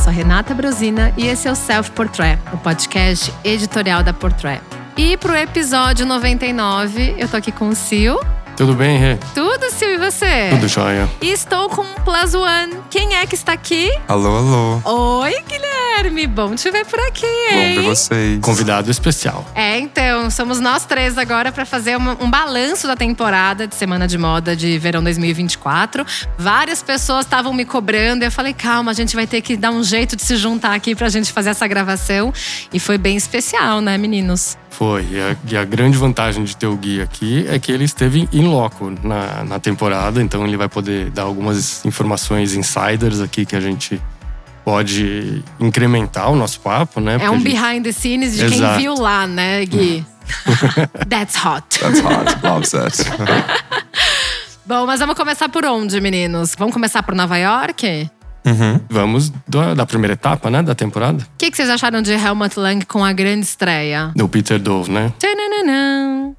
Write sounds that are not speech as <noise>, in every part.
sou Renata Brosina e esse é o Self Portrait, o podcast editorial da Portrait. E pro episódio 99, eu tô aqui com o Sil. Tudo bem, Rê? Tudo, Sil, e você? Tudo jóia. E estou com um Plus One. Quem é que está aqui? Alô, alô. Oi, Guilherme. Bom te ver por aqui, hein? Bom ver vocês. Convidado especial. É, então, somos nós três agora para fazer uma- um balanço da temporada de Semana de Moda de Verão 2024. Várias pessoas estavam me cobrando e eu falei, calma, a gente vai ter que dar um jeito de se juntar aqui pra gente fazer essa gravação. E foi bem especial, né, meninos? Foi. E a, e a grande vantagem de ter o Gui aqui é que ele esteve in loco na, na temporada, então ele vai poder dar algumas informações insiders aqui que a gente pode incrementar o nosso papo, né? É Porque um a gente- behind the scenes de quem Exato. viu lá, né, Gui? <laughs> That's hot. That's hot. Love that. <laughs> Bom, mas vamos começar por onde, meninos? Vamos começar por Nova York? Uhum. Vamos da, da primeira etapa, né, da temporada. O que, que vocês acharam de Helmut Lang com a grande estreia? Do Peter Dove, né? Tchananã.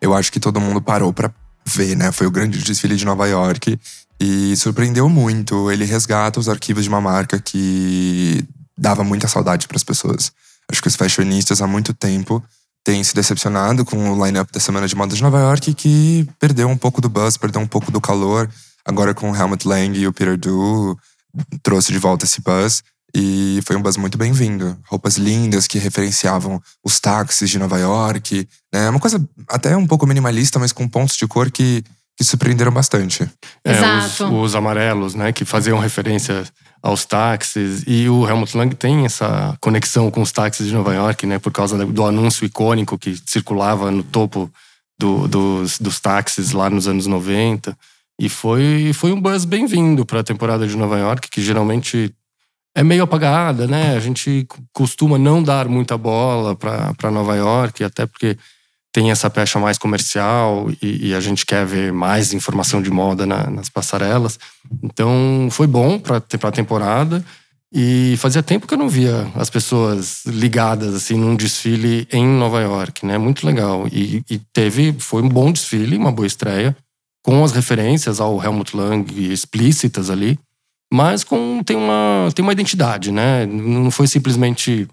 Eu acho que todo mundo parou pra ver, né? Foi o grande desfile de Nova York e surpreendeu muito. Ele resgata os arquivos de uma marca que dava muita saudade pras pessoas. Acho que os fashionistas há muito tempo têm se decepcionado com o line-up da Semana de Moda de Nova York que perdeu um pouco do buzz, perdeu um pouco do calor. Agora com o Helmut Lang e o Peter Du trouxe de volta esse buzz. E foi um buzz muito bem-vindo. Roupas lindas que referenciavam os táxis de Nova York. Né? Uma coisa até um pouco minimalista, mas com pontos de cor que, que surpreenderam bastante. É, os, os amarelos, né, que faziam referência aos táxis. E o Helmut Lang tem essa conexão com os táxis de Nova York, né, por causa do anúncio icônico que circulava no topo do- dos, dos táxis lá nos anos 90. E foi, foi um buzz bem-vindo para a temporada de Nova York, que geralmente é meio apagada, né? A gente costuma não dar muita bola para Nova York, até porque tem essa pecha mais comercial e, e a gente quer ver mais informação de moda na- nas passarelas. Então foi bom para a temporada e fazia tempo que eu não via as pessoas ligadas assim num desfile em Nova York, né? Muito legal e, e teve foi um bom desfile, uma boa estreia com as referências ao Helmut Lang explícitas ali, mas com tem uma tem uma identidade, né? Não foi simplesmente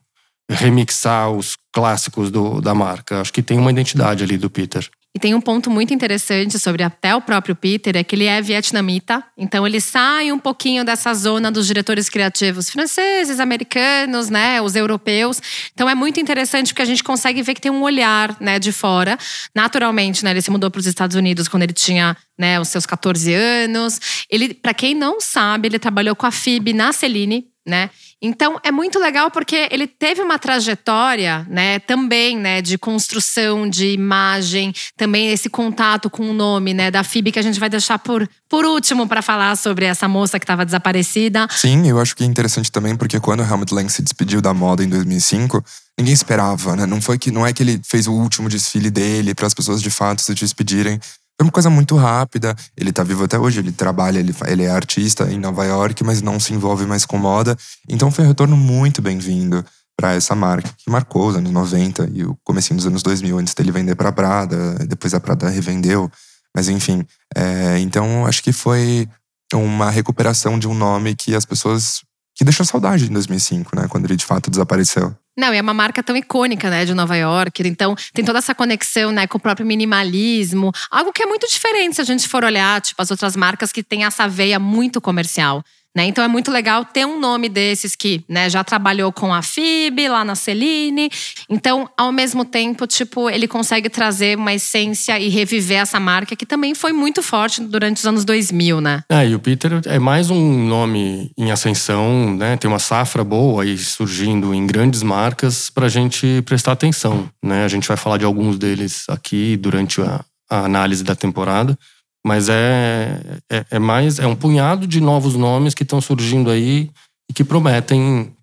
remixar os clássicos do, da marca. Acho que tem uma identidade ali do Peter. E tem um ponto muito interessante sobre até o próprio Peter, é que ele é vietnamita. Então ele sai um pouquinho dessa zona dos diretores criativos franceses, americanos, né, os europeus. Então é muito interessante porque a gente consegue ver que tem um olhar, né, de fora. Naturalmente, né, ele se mudou para os Estados Unidos quando ele tinha, né, os seus 14 anos. Ele, para quem não sabe, ele trabalhou com a FIB na Celine, né? Então é muito legal porque ele teve uma trajetória, né, também, né, de construção de imagem, também esse contato com o nome, né, da FIB que a gente vai deixar por, por último para falar sobre essa moça que estava desaparecida. Sim, eu acho que é interessante também porque quando Helmut Lang se despediu da moda em 2005, ninguém esperava, né? Não foi que não é que ele fez o último desfile dele para as pessoas de fato se despedirem. Foi uma coisa muito rápida. Ele tá vivo até hoje, ele trabalha, ele, ele é artista em Nova York, mas não se envolve mais com moda. Então foi um retorno muito bem-vindo para essa marca, que marcou os anos 90 e o comecinho dos anos 2000, antes dele vender para Prada, depois a Prada revendeu. Mas enfim, é, então acho que foi uma recuperação de um nome que as pessoas que saudade em 2005, né, quando ele de fato desapareceu. Não, e é uma marca tão icônica, né, de Nova York. Então, tem toda essa conexão, né, com o próprio minimalismo. Algo que é muito diferente se a gente for olhar, tipo, as outras marcas que têm essa veia muito comercial. Né? Então é muito legal ter um nome desses que né, já trabalhou com a FIB, lá na Celine. Então, ao mesmo tempo, tipo, ele consegue trazer uma essência e reviver essa marca que também foi muito forte durante os anos 2000, né? É, e o Peter é mais um nome em ascensão, né? Tem uma safra boa aí surgindo em grandes marcas para a gente prestar atenção, né? A gente vai falar de alguns deles aqui durante a, a análise da temporada, mas é, é, é mais é um punhado de novos nomes que estão surgindo aí e que prometem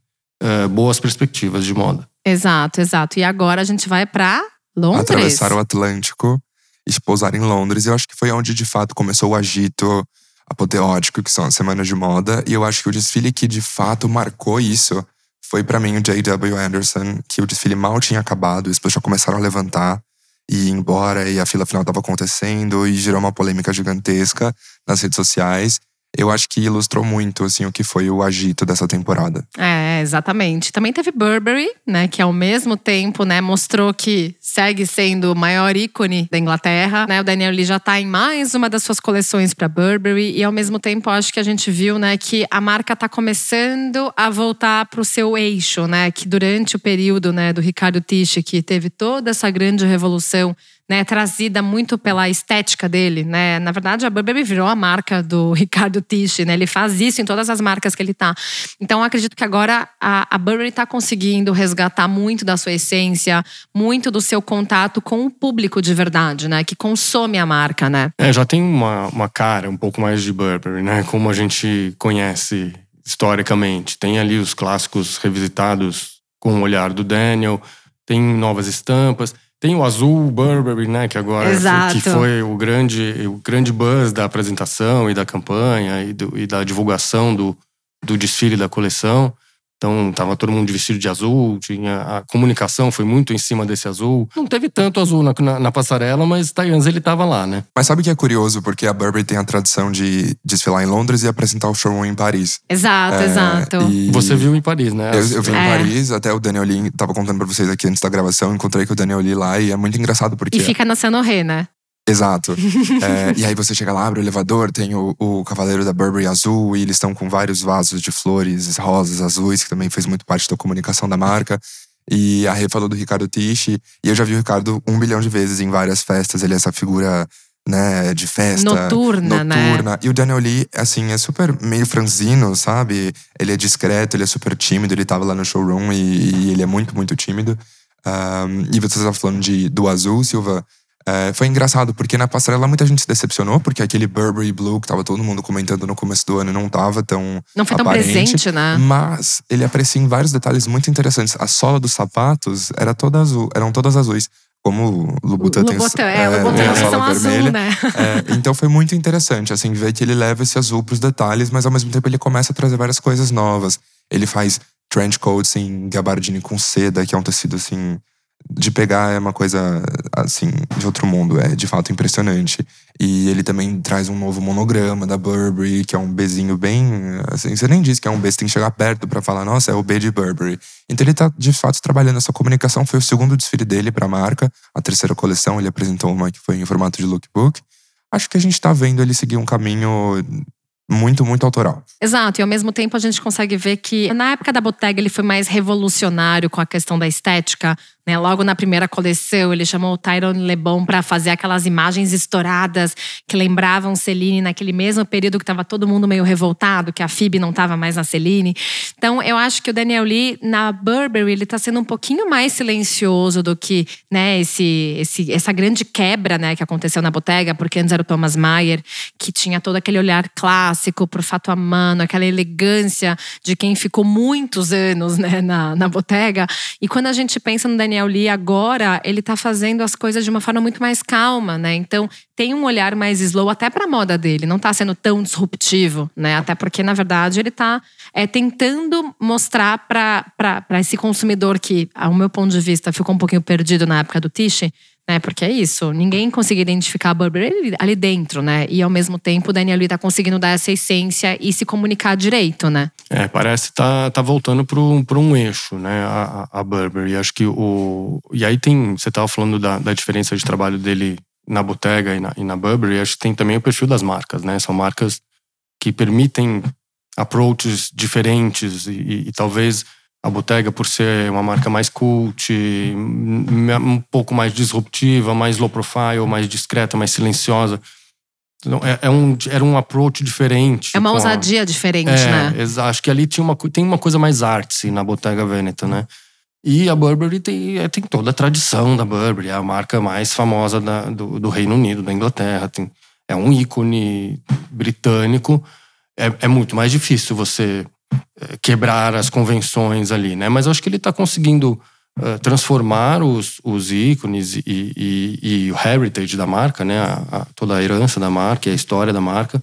é, boas perspectivas de moda. Exato, exato. E agora a gente vai pra Londres. Atravessar o Atlântico e se pousar em Londres. E eu acho que foi onde de fato começou o agito apoteótico, que são as semanas de moda. E eu acho que o desfile que de fato marcou isso foi para mim o J.W. Anderson, que o desfile mal tinha acabado, as pessoas já começaram a levantar e ir embora, e a fila final estava acontecendo, e gerou uma polêmica gigantesca nas redes sociais. Eu acho que ilustrou muito assim o que foi o agito dessa temporada. É, exatamente. Também teve Burberry, né, que ao mesmo tempo, né, mostrou que segue sendo o maior ícone da Inglaterra, né? O Daniel Lee já tá em mais uma das suas coleções para Burberry e ao mesmo tempo acho que a gente viu, né, que a marca tá começando a voltar para o seu eixo, né, que durante o período, né, do Ricardo Tisci que teve toda essa grande revolução né, trazida muito pela estética dele, né? Na verdade, a Burberry virou a marca do <laughs> Ricardo Tisci, né? Ele faz isso em todas as marcas que ele tá. Então, acredito que agora a, a Burberry está conseguindo resgatar muito da sua essência, muito do seu contato com o público de verdade, né? Que consome a marca, né? É, já tem uma, uma cara um pouco mais de Burberry, né? Como a gente conhece historicamente. Tem ali os clássicos revisitados com o olhar do Daniel, tem novas estampas. Tem o azul Burberry, né? Que agora Exato. que foi o grande, o grande buzz da apresentação e da campanha e, do, e da divulgação do, do desfile da coleção. Então tava todo mundo vestido de azul, tinha a comunicação foi muito em cima desse azul. Não teve tanto azul na, na, na passarela, mas Tayans ele tava lá, né? Mas sabe o que é curioso? Porque a Burberry tem a tradição de desfilar em Londres e apresentar o showroom em Paris. Exato, É, exato. e- Você viu em Paris, né? Eu, eu vim É. em Paris, até o Daniel Lee tava contando pra vocês aqui antes da gravação, encontrei com o Daniel Lee lá e é muito engraçado porque. E fica na Saint-Honoré, né? Exato. <laughs> É, e aí você chega lá, abre o elevador, tem o, o Cavaleiro da Burberry azul e eles estão com vários vasos de flores rosas, azuis, que também fez muito parte da comunicação da marca. E a Rê falou do Ricardo Tisci, e eu já vi o Ricardo um bilhão de vezes em várias festas. Ele é essa figura, né, de festa. Noturna, né? noturna. E o Daniel Lee, assim, é super meio franzino, sabe? Ele é discreto, ele é super tímido. Ele tava lá no showroom e, e ele é muito, muito tímido. Um, e você estava falando de, do azul, Silva. É, foi engraçado, porque na passarela muita gente se decepcionou, porque aquele Burberry Blue que tava todo mundo comentando no começo do ano não tava tão. Não foi tão aparente, presente, né? Mas ele aparecia em vários detalhes muito interessantes. A sola dos sapatos era toda azul, eram todas azuis. Como o Louboutin tem, é, o Louboutin tem a são azul, vermelha. né? É, então foi muito interessante, assim, ver que ele leva esse azul pros detalhes, mas ao mesmo tempo ele começa a trazer várias coisas novas. Ele faz trench coats em gabardine com seda, que é um tecido, assim, de pegar é uma coisa, assim, de outro mundo. É de fato impressionante. E ele também traz um novo monograma da Burberry, que é um Bzinho bem. Assim, você nem diz que é um B, você tem que chegar perto pra falar, nossa, é o B de Burberry. Então ele tá de fato trabalhando essa comunicação. Foi o segundo desfile dele pra marca. A terceira coleção, ele apresentou uma que foi em formato de lookbook. Acho que a gente tá vendo ele seguir um caminho muito, muito autoral. Exato, e ao mesmo tempo a gente consegue ver que na época da Bottega ele foi mais revolucionário com a questão da estética. Né? Logo na primeira coleção, ele chamou o Tyrone Lebon para fazer aquelas imagens estouradas que lembravam Celine naquele mesmo período que estava todo mundo meio revoltado, que a Phoebe não estava mais na Celine. Então, eu acho que o Daniel Lee, na Burberry, ele está sendo um pouquinho mais silencioso do que né, esse, esse, essa grande quebra né, que aconteceu na Bottega, porque antes era o Thomas Mayer, que tinha todo aquele olhar clássico pro fato a mano, aquela elegância de quem ficou muitos anos né, na, na Bottega. E quando a gente pensa no Daniel Lee agora, ele tá fazendo as coisas de uma forma muito mais calma, né? Então tem um olhar mais slow até pra moda dele, não tá sendo tão disruptivo, né? Até porque, na verdade, ele tá é, tentando mostrar para esse consumidor que, ao meu ponto de vista, ficou um pouquinho perdido na época do Tiche, né? Porque é isso, ninguém conseguia identificar a Burberry ali- dentro, né? E ao mesmo tempo o Daniel Lee tá conseguindo dar essa essência e se comunicar direito, né? É, parece tá, tá voltando para um, eixo, né? A a Burberry. Acho que o. E aí tem. Você tava falando da, da diferença de trabalho dele na Bottega e na, e na Burberry. Acho que tem também o perfil das marcas, né? São marcas que permitem approaches diferentes e, e- e talvez a Bottega, por ser uma marca mais cult, um pouco mais disruptiva, mais low profile, mais discreta, mais silenciosa. Então, é, é um, era um approach diferente. É uma com a- ousadia diferente, é, né? acho que ali tinha uma, tem uma coisa mais artsy na Bottega Veneta, né? E a Burberry tem, é, tem toda a tradição da Burberry, é a marca mais famosa da- do, do Reino Unido, da Inglaterra. Tem, é um ícone britânico. É, é muito mais difícil você quebrar as convenções ali, né? Mas acho que ele está conseguindo é, transformar os, os ícones e, e- e o heritage da marca, né? A- a- toda a herança da marca, e a história da marca,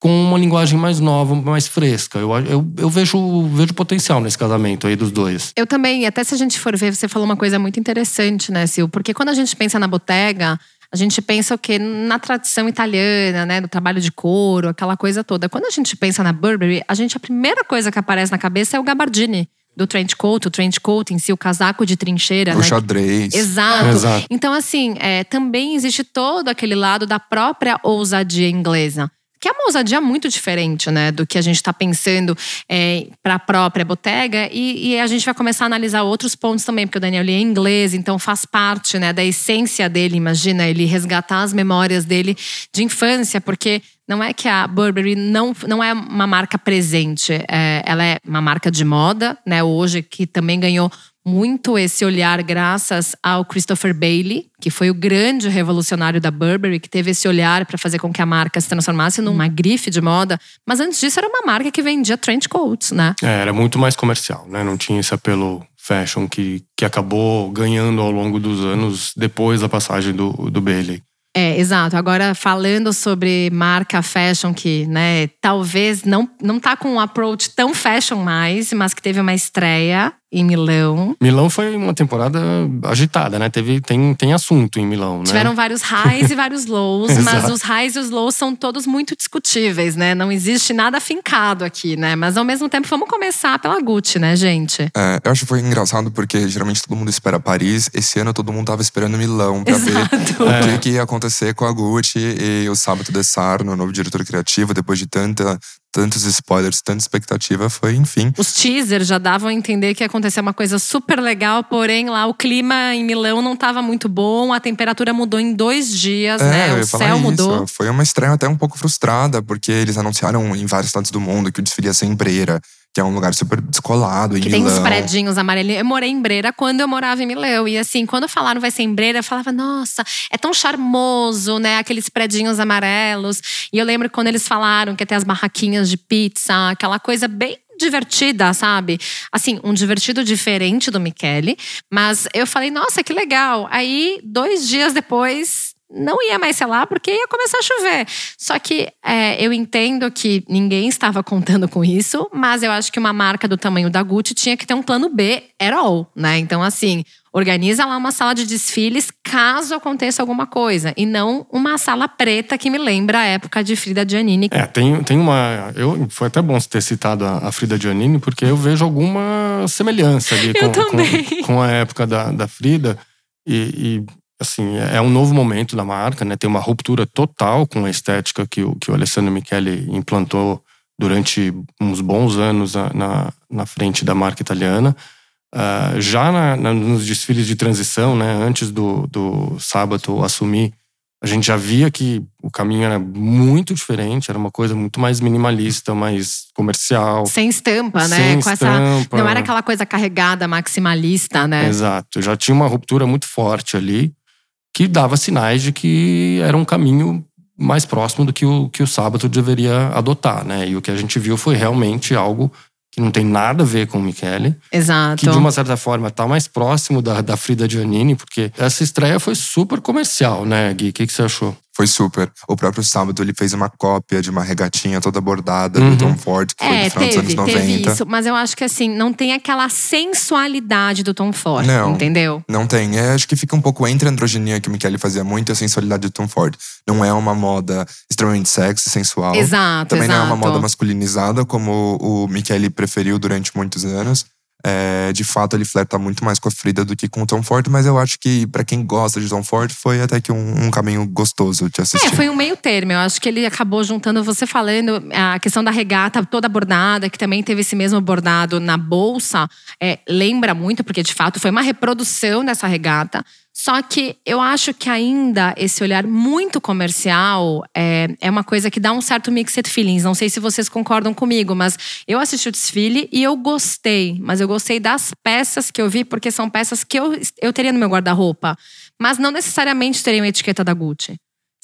com uma linguagem mais nova, mais fresca. Eu, eu, eu vejo, vejo potencial nesse casamento aí dos dois. Eu também, até se a gente for ver, você falou uma coisa muito interessante, né, Sil? Porque quando a gente pensa na Bottega, a gente pensa o quê? Na tradição italiana, né? Do trabalho de couro, aquela coisa toda. Quando a gente pensa na Burberry, a gente a primeira coisa que aparece na cabeça é o gabardine do trench coat, o trench coat em si, o casaco de trincheira. O né? xadrez. Exato. Exato. Então, assim, é, também existe todo aquele lado da própria ousadia inglesa. Que é uma ousadia muito diferente, né? Do que a gente está pensando é, para a própria botega. E, e a gente vai começar a analisar outros pontos também, porque o Daniel é inglês, então faz parte né, da essência dele. Imagina ele resgatar as memórias dele de infância, porque não é que a Burberry não, não é uma marca presente, é, ela é uma marca de moda, né? Hoje, que também ganhou muito esse olhar graças ao Christopher Bailey, que foi o grande revolucionário da Burberry, que teve esse olhar para fazer com que a marca se transformasse numa grife de moda. Mas antes disso era uma marca que vendia trench coats, né? É, era muito mais comercial, né? Não tinha esse apelo fashion que, que acabou ganhando ao longo dos anos depois da passagem do, do Bailey. É, exato. Agora, falando sobre marca fashion, que né, talvez não, não tá com um approach tão fashion mais, mas que teve uma estreia em Milão. Milão foi uma temporada agitada, né? Teve, tem, tem assunto em Milão, né? Tiveram vários highs e vários lows, <laughs> mas Exato. os highs e os lows são todos muito discutíveis, né? Não existe nada fincado aqui, né? Mas ao mesmo tempo, vamos começar pela Gucci, né, gente? É, eu acho que foi engraçado porque geralmente todo mundo espera Paris. Esse ano todo mundo tava esperando Milão pra ver Exato. o que, que ia acontecer com a Gucci e o Sábado de Sarno, o novo diretor criativo, depois de tanta, tantos spoilers, tanta expectativa, foi, enfim. Os teasers já davam a entender que ia acontecer uma coisa super legal, porém lá o clima em Milão não estava muito bom, a temperatura mudou em dois dias, É, né? O céu isso. mudou. Foi uma estreia até um pouco frustrada, porque eles anunciaram em vários estados do mundo que o desfile ia ser em Breira, que é um lugar super descolado Que tem Milão. uns predinhos amarelinhos. Eu morei em Breira quando eu morava em Milão. E assim, quando falaram vai ser em Breira, eu falava, nossa, é tão charmoso, né? Aqueles predinhos amarelos. E eu lembro quando eles falaram que ia ter as barraquinhas de pizza, aquela coisa bem divertida, sabe? Assim, um divertido diferente do Michele. Mas eu falei, nossa, que legal. Aí, dois dias depois, não ia mais ser lá porque ia começar a chover. Só que é, eu entendo que ninguém estava contando com isso, mas eu acho que uma marca do tamanho da Gucci tinha que ter um plano B at all, né? Então, assim, organiza lá uma sala de desfiles caso aconteça alguma coisa. E não uma sala preta que me lembra a época de Frida Giannini. É, tem, tem uma. Eu, foi até bom você ter citado a, a Frida Giannini, porque eu vejo alguma semelhança ali Eu com, também. com, com a época da, da Frida. E, e, assim, é um novo momento da marca, né? Tem uma ruptura total com a estética que o, que o Alessandro Michele implantou durante uns bons anos na, na, na frente da marca italiana. Ah, já na- na- nos desfiles de transição, né, antes do, do sábado assumir, a gente já via que o caminho era muito diferente, era uma coisa muito mais minimalista, mais comercial. Sem estampa, né? sem com essa. estampa. Não era aquela coisa carregada, maximalista, né? Exato. Já tinha uma ruptura muito forte ali, que dava sinais de que era um caminho mais próximo do que o, que o sábado deveria adotar, né? E o que a gente viu foi realmente algo que não tem nada a ver com o Michele. Exato. que de uma certa forma tá mais próximo da, da Frida Giannini, porque essa estreia foi super comercial, né, Gui? O que, que você achou? Foi super. O próprio sábado ele fez uma cópia de uma regatinha toda bordada Uhum. do Tom Ford, que foi É, do final teve, dos anos teve 90. isso. Mas eu acho que assim, não tem aquela sensualidade do Tom Ford, Não. entendeu? Não tem. É, acho que fica um pouco entre a androginia que o Michele fazia muito e a sensualidade do Tom Ford. Não é uma moda extremamente sexy, sensual. Exato, Também exato. não é uma moda masculinizada, como o Michele preferiu durante muitos anos. É, de fato, ele flerta muito mais com a Frida do que com o Tom Ford, mas eu acho que pra quem gosta de Tom Ford foi até que um, um caminho gostoso de assistir. É, foi um meio termo. Eu acho que ele acabou juntando você falando a questão da regata toda bordada, que também teve esse mesmo bordado na bolsa. É, lembra muito, porque de fato foi uma reprodução dessa regata. Só que eu acho que ainda esse olhar muito comercial é, é uma coisa que dá um certo mixed feelings. Não sei se vocês concordam comigo, mas eu assisti o desfile e eu gostei. Mas eu gostei das peças que eu vi, porque são peças que eu, eu teria no meu guarda-roupa. Mas não necessariamente teriam etiqueta da Gucci.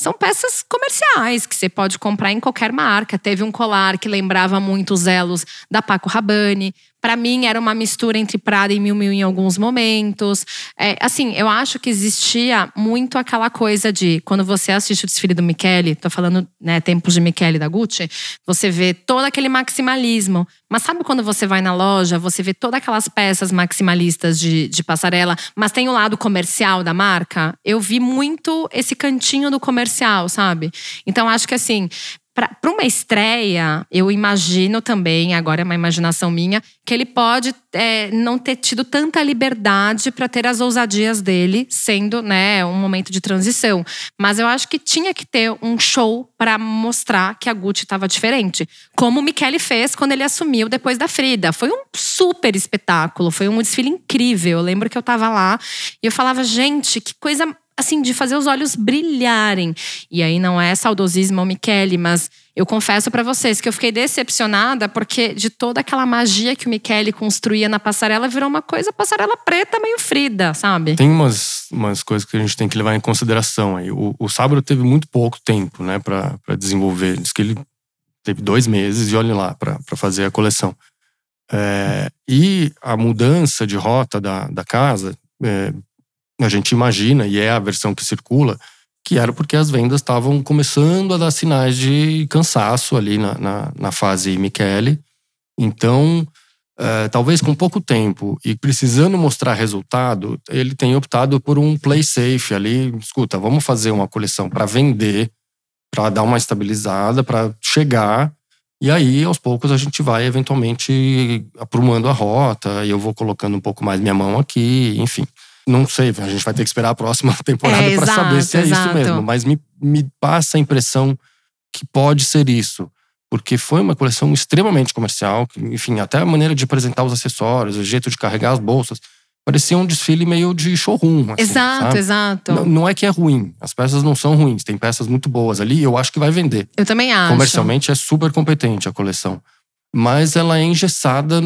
São peças comerciais que você pode comprar em qualquer marca. Teve um colar que lembrava muito os elos da Paco Rabanne. Para mim, era uma mistura entre Prada e Miu Miu em alguns momentos. É, assim, eu acho que existia muito aquela coisa de quando você assiste o desfile do Michele, tô falando, né, tempos de Michele da Gucci, você vê todo aquele maximalismo. Mas sabe quando você vai na loja, você vê todas aquelas peças maximalistas de, de passarela, mas tem o lado comercial da marca? Eu vi muito esse cantinho do comercial, sabe? Então acho que assim, para uma estreia, eu imagino também, agora é uma imaginação minha, que ele pode é, não ter tido tanta liberdade para ter as ousadias dele, sendo né, um momento de transição. Mas eu acho que tinha que ter um show para mostrar que a Gucci estava diferente. Como o Michele fez quando ele assumiu depois da Frida. Foi um super espetáculo, foi um desfile incrível. Eu lembro que eu estava lá e eu falava, gente, que coisa assim, de fazer os olhos brilharem. E aí não é saudosismo ou Michele, mas eu confesso para vocês que eu fiquei decepcionada porque de toda aquela magia que o Michele construía na passarela virou uma coisa passarela preta meio frida, sabe? Tem umas, umas coisas que a gente tem que levar em consideração aí. O, o Sábado teve muito pouco tempo, né, para desenvolver. Diz que ele teve dois meses e olhe lá para fazer a coleção. É, e a mudança de rota da, da casa é, a gente imagina, e é a versão que circula, que era porque as vendas estavam começando a dar sinais de cansaço ali na, na, na fase Michele. Então, é, talvez com pouco tempo e precisando mostrar resultado, ele tem optado por um play safe ali. Escuta, vamos fazer uma coleção para vender, para dar uma estabilizada, para chegar. E aí, aos poucos, a gente vai eventualmente aprumando a rota e eu vou colocando um pouco mais minha mão aqui, enfim. Não sei, a gente vai ter que esperar a próxima <laughs> temporada é, para saber se é exato. isso mesmo. Mas me, me passa a impressão que pode ser isso. Porque foi uma coleção extremamente comercial. Enfim, até a maneira de apresentar os acessórios, o jeito de carregar as bolsas. Parecia um desfile meio de showroom. Assim, exato, sabe? exato. Não, não, é que é ruim. As peças não são ruins. Tem peças muito boas ali eu acho que vai vender. Eu também acho. Comercialmente é super competente a coleção. Mas ela é engessada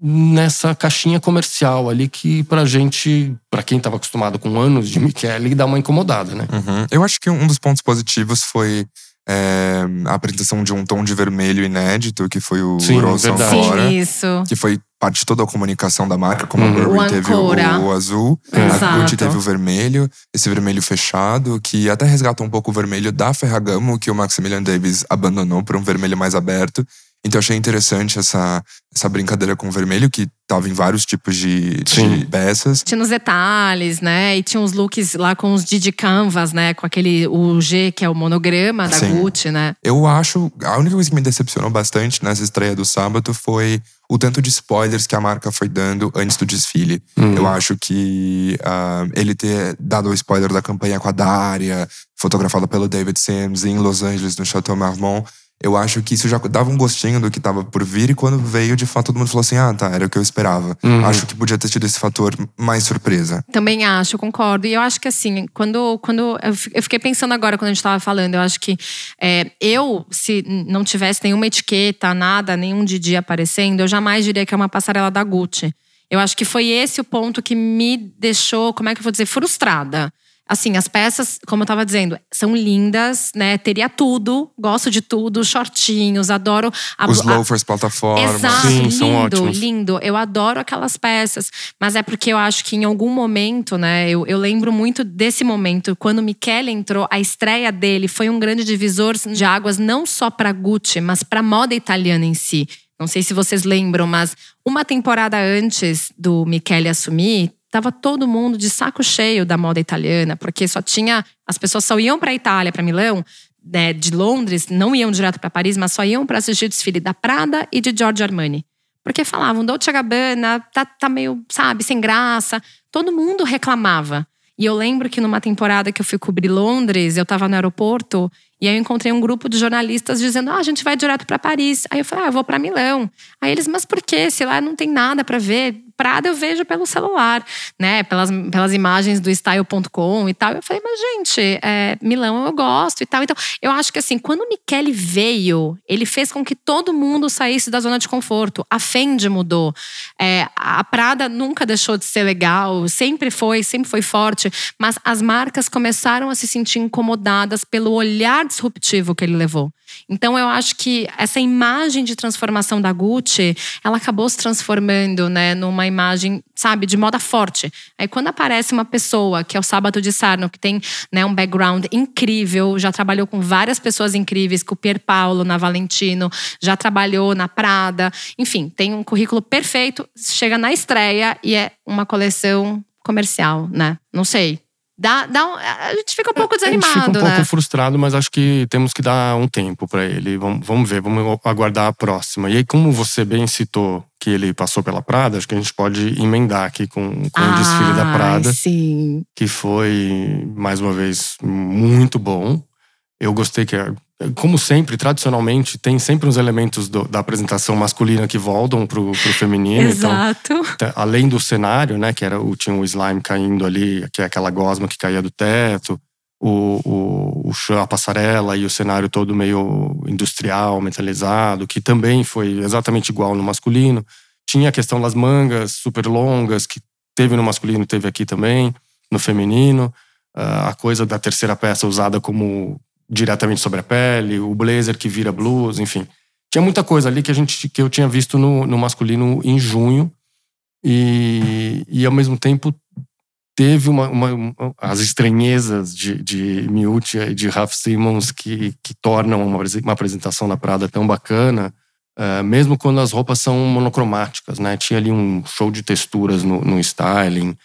nessa caixinha comercial ali que pra gente, pra quem tava acostumado com anos de Michele, dá uma incomodada, né? Uhum. Eu acho que um dos pontos positivos foi é, a apresentação de um tom de vermelho inédito, que foi o Sim, Rose Sim, isso. Que foi parte de toda a comunicação da marca, como uhum. a Burberry teve o, o, azul, Exato. a Gucci teve o vermelho, esse vermelho fechado, que até resgata um pouco o vermelho da Ferragamo, que o Maximilian Davis abandonou por um vermelho mais aberto. Então eu achei interessante essa, essa brincadeira com o vermelho, que tava em vários tipos de, de peças. Tinha nos detalhes, né? E tinha uns looks lá com os Didi Canvas, né? Com aquele o G, que é o monograma da Sim. Gucci, né? Eu acho. A única coisa que me decepcionou bastante nessa estreia do sábado foi o tanto de spoilers que a marca foi dando antes do desfile. Uhum. Eu acho que uh, ele ter dado o spoiler da campanha com a Daria, fotografada pelo David Sims em Los Angeles, no Chateau Marmont eu acho que isso já dava um gostinho do que tava por vir, e quando veio, de fato, todo mundo falou assim: ah, tá, era o que eu esperava. Uhum. Acho que podia ter tido esse fator mais surpresa. Também acho, concordo. E eu acho que assim, quando. quando eu fiquei pensando agora quando a gente tava falando, eu acho que é, eu, se não tivesse nenhuma etiqueta, nada, nenhum Didi aparecendo, eu jamais diria que é uma passarela da Gucci. Eu acho que foi esse o ponto que me deixou, como é que eu vou dizer, frustrada. Assim, as peças, como eu tava dizendo, são lindas, né? Teria tudo, gosto de tudo, shortinhos, adoro. A, Os loafers, a... plataforma. Exato, Sim, lindo, são ótimos. lindo. Eu adoro aquelas peças. Mas é porque eu acho que em algum momento, né? Eu, eu lembro muito desse momento, quando o Michele entrou, a estreia dele foi um grande divisor de águas, não só para Gucci, mas para moda italiana em si. Não sei se vocês lembram, mas uma temporada antes do Michele assumir, Tava todo mundo de saco cheio da moda italiana, porque só tinha. As pessoas só iam para a Itália, para Milão, né, de Londres, não iam direto para Paris, mas só iam para assistir o desfile da Prada e de Giorgio Armani. Porque falavam, Dolce Gabbana tá, tá meio, sabe, sem graça. Todo mundo reclamava. E eu lembro que numa temporada que eu fui cobrir Londres, eu tava no aeroporto e aí eu encontrei um grupo de jornalistas dizendo: ah, a gente vai direto para Paris. Aí eu falei: ah, eu vou para Milão. Aí eles, mas por quê? Se lá não tem nada para ver. Prada eu vejo pelo celular, né? Pelas, pelas imagens do style.com e tal. Eu falei, mas gente, é, Milão eu gosto e tal. Então, eu acho que assim, quando o Michele veio, ele fez com que todo mundo saísse da zona de conforto. A Fendi mudou. É, a Prada nunca deixou de ser legal, sempre foi, sempre foi forte. Mas as marcas começaram a se sentir incomodadas pelo olhar disruptivo que ele levou. Então eu acho que essa imagem de transformação da Gucci, ela acabou se transformando, né, numa imagem, sabe, de moda forte. Aí quando aparece uma pessoa que é o Sábado de Sarno, que tem, né, um background incrível, já trabalhou com várias pessoas incríveis, com o Pier Paolo na Valentino, já trabalhou na Prada, enfim, tem um currículo perfeito, chega na estreia e é uma coleção comercial, né? Não sei. Dá, dá um, a gente fica um pouco desanimado, a gente fica um né? pouco frustrado, mas acho que temos que dar um tempo para ele. Vamos, vamos ver, vamos aguardar a próxima. E aí, como você bem citou que ele passou pela Prada, acho que a gente pode emendar aqui com, com o desfile da Prada, sim. que foi, mais uma vez, muito bom. Eu gostei que, como sempre, tradicionalmente, tem sempre uns elementos do, da apresentação masculina que voltam pro, pro feminino. Exato. Então, além do cenário, né, que era o, tinha o slime caindo ali, que é aquela gosma que caía do teto, o, o, o chão, a passarela e o cenário todo meio industrial, metalizado, que também foi exatamente igual no masculino. Tinha a questão das mangas super longas, que teve no masculino, teve aqui também, no feminino. Uh, a coisa da terceira peça usada como diretamente sobre a pele, o blazer que vira blusa, enfim. Tinha muita coisa ali que, a gente, que eu tinha visto no, no masculino em junho. E, e ao mesmo tempo teve uma, uma, uma as estranhezas de, de Miúcha e de Ralph Simmons que, que tornam uma, uma apresentação na Prada tão bacana, uh, mesmo quando as roupas são monocromáticas, né? Tinha ali um show de texturas no, no styling.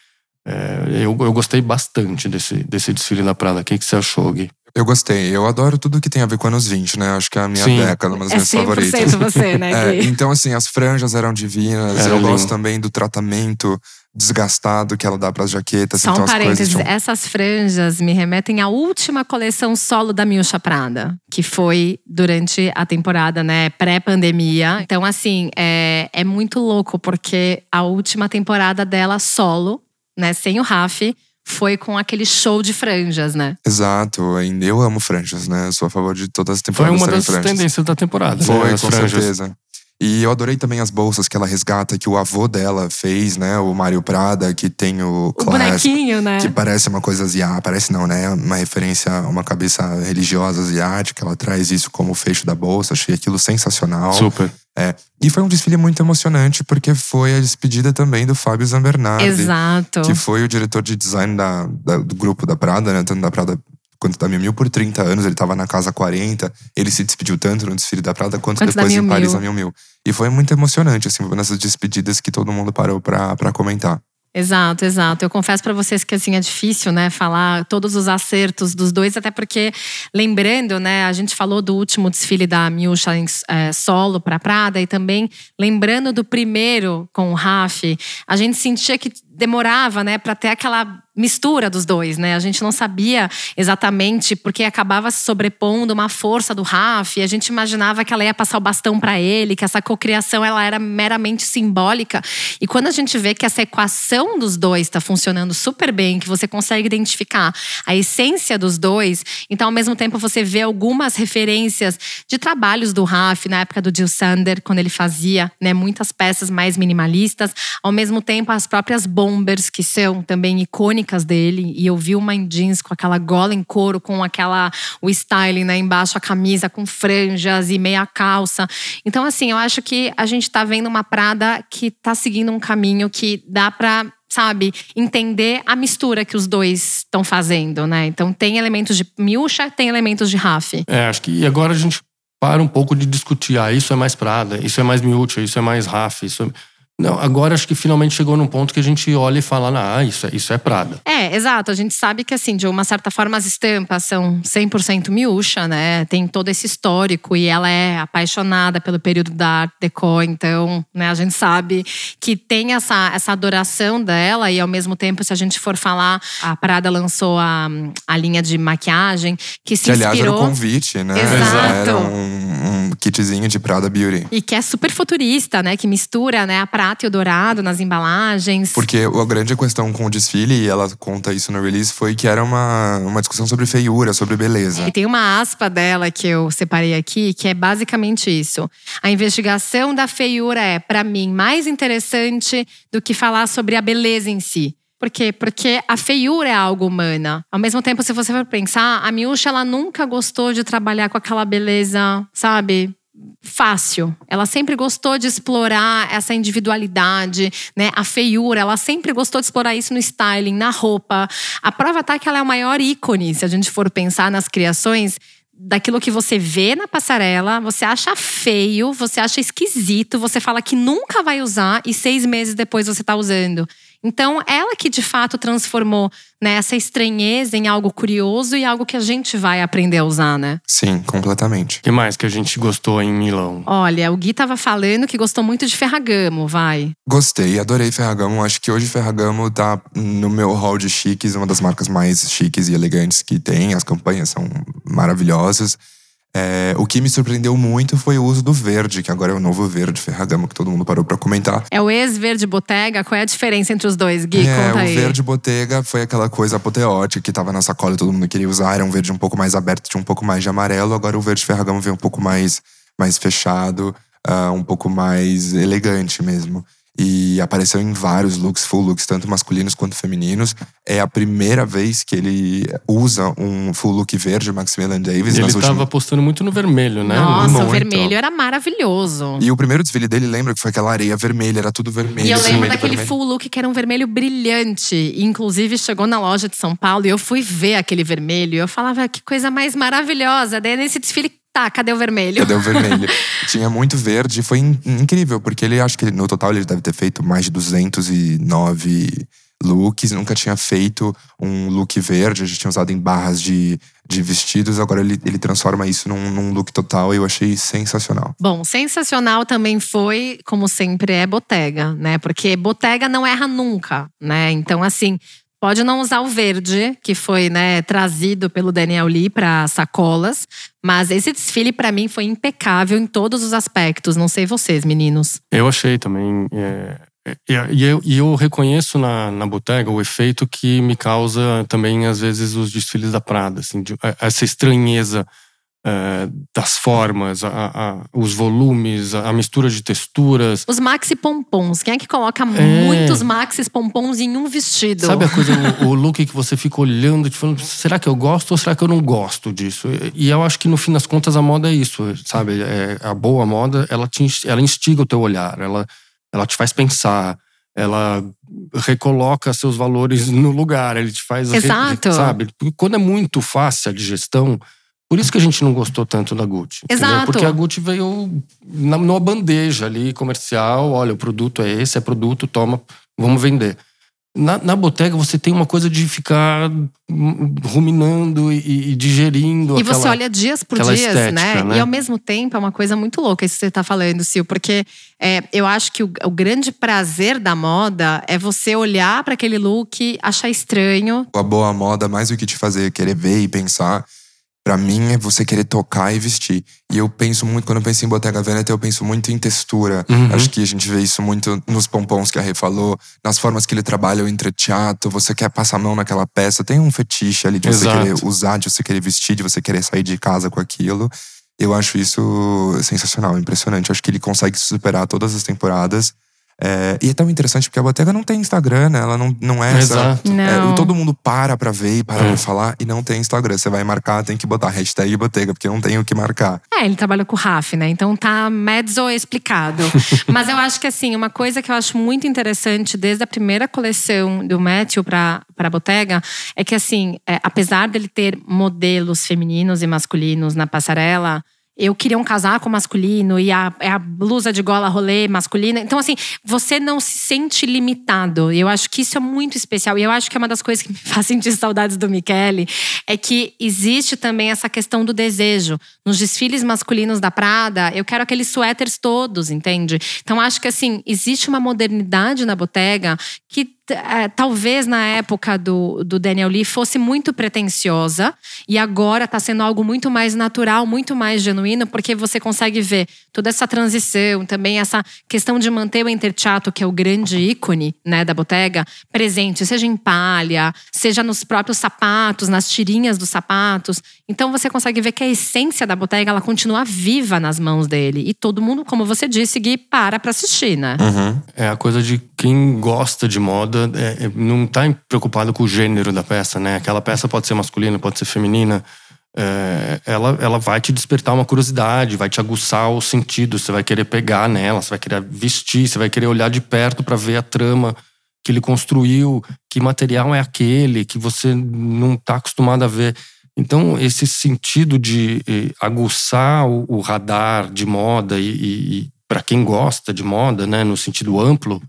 Uh, eu, eu gostei bastante desse, desse desfile da Prada. O que, que você achou, Gui? Eu gostei. Eu adoro tudo que tem a ver com anos 20, né? Acho que é a minha Sim. década, uma das É minhas 100% favoritas. você, né, É, então, assim, as franjas eram divinas. Era eu lindo. gosto também do tratamento desgastado que ela dá pras jaquetas. Só então um as coisas parênteses, tinham... essas franjas me remetem à última coleção solo da Milcha Prada, que foi durante a temporada, né, pré-pandemia. Então, assim, é, é muito louco, porque a última temporada dela solo, né, sem o Raf, foi com aquele show de franjas, né? Exato. Eu amo franjas, né? Eu sou a favor de todas as Foi temporadas uma terem das franjas. tendências da temporada. né? Foi, As com franjas. certeza. E eu adorei também as bolsas que ela resgata, que o avô dela fez, né? O Mário Prada, que tem o O bonequinho, né? que parece uma coisa asiática, parece não, né? Uma referência a uma cabeça religiosa asiática. Ela traz isso como fecho da bolsa. Achei aquilo sensacional. Super. É. E foi um desfile muito emocionante, porque foi a despedida também do Fábio Zambernardi. Exato. Que foi o diretor de design da, da- do grupo da Prada, né? Tanto da Prada quanto da Miu Miu por 30 anos. Ele tava na casa 40. Ele se despediu tanto no desfile da Prada quanto, Quanto depois em Paris na Miu Miu. E foi muito emocionante, assim, uma dessas despedidas que todo mundo parou pra, pra comentar. Exato, exato. Eu confesso pra vocês que assim é difícil, né, falar todos os acertos dos dois, até porque lembrando, né, a gente falou do último desfile da Miúcha em eh, solo pra Prada e também lembrando do primeiro com o Raf, a gente sentia que demorava, né, para ter aquela mistura dos dois, né? A gente não sabia exatamente porque acabava se sobrepondo uma força do Raf, e a gente imaginava que ela ia passar o bastão para ele, que essa cocriação ela era meramente simbólica. E quando a gente vê que essa equação dos dois está funcionando super bem, que você consegue identificar a essência dos dois, então ao mesmo tempo você vê algumas referências de trabalhos do Raf na época do Jill Sander, quando ele fazia, né, muitas peças mais minimalistas, ao mesmo tempo as próprias bombers que são também icônicas dele, e eu vi uma em jeans com aquela gola em couro, com aquela o styling, né, embaixo a camisa com franjas e meia calça. Então assim, eu acho que a gente tá vendo uma Prada que tá seguindo um caminho que dá pra sabe, entender a mistura que os dois estão fazendo, né? Então tem elementos de Miúcha, tem elementos de Raf. É, acho que agora a gente para um pouco de discutir. Ah, isso é mais Prada, isso é mais Miúcha, isso é mais Raf, isso é... Não, agora acho que finalmente chegou num ponto que a gente olha e fala, ah, isso é, isso é Prada. É, exato. A gente sabe que, assim, de uma certa forma, as estampas são 100% miúcha, né? Tem todo esse histórico e ela é apaixonada pelo período da Art Deco. Então, né, a gente sabe que tem essa, essa adoração dela e, ao mesmo tempo, se a gente for falar, a Prada lançou a, a linha de maquiagem que se Que, aliás, era o inspirou… convite, né? Exato. Era um kitzinho de Prada Beauty. E que é super futurista, né? Que mistura né, a prata e o dourado nas embalagens. Porque a grande questão com o desfile, e ela conta isso no release, foi que era uma, uma discussão sobre feiura, sobre beleza. E tem uma aspa dela que eu separei aqui, que é basicamente isso. A investigação da feiura é, para mim, mais interessante do que falar sobre a beleza em si. Por quê? Porque a feiura é algo humana. Ao mesmo tempo, se você for pensar, a Miúcha, ela nunca gostou de trabalhar com aquela beleza, sabe? fácil. Ela sempre gostou de explorar essa individualidade, né? A feiura, ela sempre gostou de explorar isso no styling, na roupa. A prova tá que ela é o maior ícone, se a gente for pensar nas criações daquilo que você vê na passarela, você acha feio, você acha esquisito, você fala que nunca vai usar e seis meses depois você tá usando. Então, ela que de fato transformou né, essa estranheza em algo curioso e algo que a gente vai aprender a usar, né? Sim, completamente. O que mais que a gente gostou em Milão? Olha, o Gui tava falando que gostou muito de Ferragamo, vai. Gostei, adorei Ferragamo. Acho que hoje Ferragamo tá no meu hall de chiques, uma das marcas mais chiques e elegantes que tem. As campanhas são maravilhosas. É, o que me surpreendeu muito foi o uso do verde, que agora é o novo verde Ferragamo, que todo mundo parou para comentar. É o ex-verde Bottega? Qual é a diferença entre os dois, Gui? É, Conta o aí. verde Bottega foi aquela coisa apoteótica que tava na sacola e todo mundo queria usar. Era um verde um pouco mais aberto, tinha um pouco mais de amarelo. Agora o verde Ferragamo veio um pouco mais, mais fechado, uh, um pouco mais elegante mesmo e apareceu em vários looks, full looks, tanto masculinos quanto femininos. É a primeira vez que ele usa um full look verde, Maximilian Davis. Ele estava últimas... apostando muito no vermelho, né? Nossa, Muito. o vermelho era maravilhoso. E o primeiro desfile dele, lembra que foi aquela areia vermelha, era tudo vermelho. E eu lembro vermelho, daquele vermelho. full look que era um vermelho brilhante. E, inclusive, chegou na loja de São Paulo e eu fui ver aquele vermelho. E eu falava, que coisa mais maravilhosa. Daí nesse desfile, tá, cadê o vermelho? Cadê o vermelho? <laughs> Tinha muito verde, foi in- incrível, porque ele acho que no total ele deve ter feito mais de 209 looks, nunca tinha feito um look verde, já tinha usado em barras de, de vestidos, agora ele, ele transforma isso num, num look total e eu achei sensacional. Bom, sensacional também foi, como sempre, é Bottega, né? Porque Bottega não erra nunca, né? Então, assim, pode não usar o verde, que foi né, trazido pelo Daniel Lee para sacolas, mas esse desfile para mim foi impecável em todos os aspectos. Não sei vocês, meninos. Eu achei também. é, é, e, eu, e eu reconheço na, na Bottega o efeito que me causa também, às vezes, os desfiles da Prada. Assim, de- é, essa estranheza das formas, a- a- os volumes, a, mistura de texturas. Os maxi pompons. Quem é que coloca É. muitos maxi pompons em um vestido? Sabe a coisa, o, <laughs> o look que você fica olhando, te falando, será que eu gosto ou será que eu não gosto disso? E, e eu acho que no fim das contas a moda é isso, sabe? É, a boa moda, ela, te, ela instiga o teu olhar, ela, ela te faz pensar, ela recoloca seus valores no lugar, ele te faz. re- Exato. sabe? Porque Quando é muito fácil a digestão. Por isso que a gente não gostou tanto da Gucci. entendeu? Exato. Porque a Gucci veio na, numa bandeja ali comercial. Olha, o produto é esse, é produto, toma, vamos vender. Na, na botega você tem uma coisa de ficar hum, ruminando e, e digerindo. E você aquela- olha dias por dias, né? estética, né? E ao mesmo tempo é uma coisa muito louca isso que você tá falando, Sil, porque é, eu acho que o, o grande prazer da moda é você olhar para aquele look, achar estranho. A boa moda, mais do que te fazer querer ver e pensar, pra mim é você querer tocar e vestir. E eu penso muito, quando eu penso em Bottega Veneta, eu penso muito em textura. Uhum. Acho que a gente vê isso muito nos pompons que a Rê falou, nas formas que ele trabalha o entreteatro, você quer passar a mão naquela peça, tem um fetiche ali de você Exato. querer usar, de você querer vestir, de você querer sair de casa com aquilo. Eu acho isso sensacional, impressionante. Acho que ele consegue superar todas as temporadas. É, e é tão interessante porque a Bottega não tem Instagram, né? Ela não, não é essa. Exato. Não. É, todo mundo para pra ver e para É. pra falar e não tem Instagram. Você vai marcar, tem que botar hashtag Bottega, porque não tem o que marcar. É, ele trabalha com o RAF, né? Então tá mezzo explicado. <laughs> Mas eu acho que assim, uma coisa que eu acho muito interessante desde a primeira coleção do Matthew pra, pra Bottega é que assim, é, apesar dele ter modelos femininos e masculinos na passarela, eu queria um casaco masculino e a, é a blusa de gola rolê masculina. Então, assim, você não se sente limitado. Eu acho que isso é muito especial. E eu acho que é uma das coisas que me <laughs> faz sentir saudades do Michele é que existe também essa questão do desejo. Nos desfiles masculinos da Prada, eu quero aqueles suéteres todos, entende? Então, acho que, assim, existe uma modernidade na Bottega que talvez na época do, do Daniel Lee fosse muito pretensiosa e agora está sendo algo muito mais natural, muito mais genuíno, porque você consegue ver toda essa transição, também essa questão de manter o Interchato, que é o grande ícone né, da Bottega, presente, seja em palha, seja nos próprios sapatos, nas tirinhas dos sapatos. Então você consegue ver que a essência da Bottega ela continua viva nas mãos dele. E todo mundo, como você disse, Gui, para para assistir, né? Uhum. É a coisa de quem gosta de moda é, é, não está preocupado com o gênero da peça, né? Aquela peça pode ser masculina, pode ser feminina. É, ela, ela vai te despertar uma curiosidade, vai te aguçar o sentido. Você vai querer pegar nela, você vai querer vestir, você vai querer olhar de perto para ver a trama que ele construiu, que material é aquele que você não está acostumado a ver. Então, esse sentido de eh, aguçar o, radar de moda e, e para quem gosta de moda, né, no sentido amplo,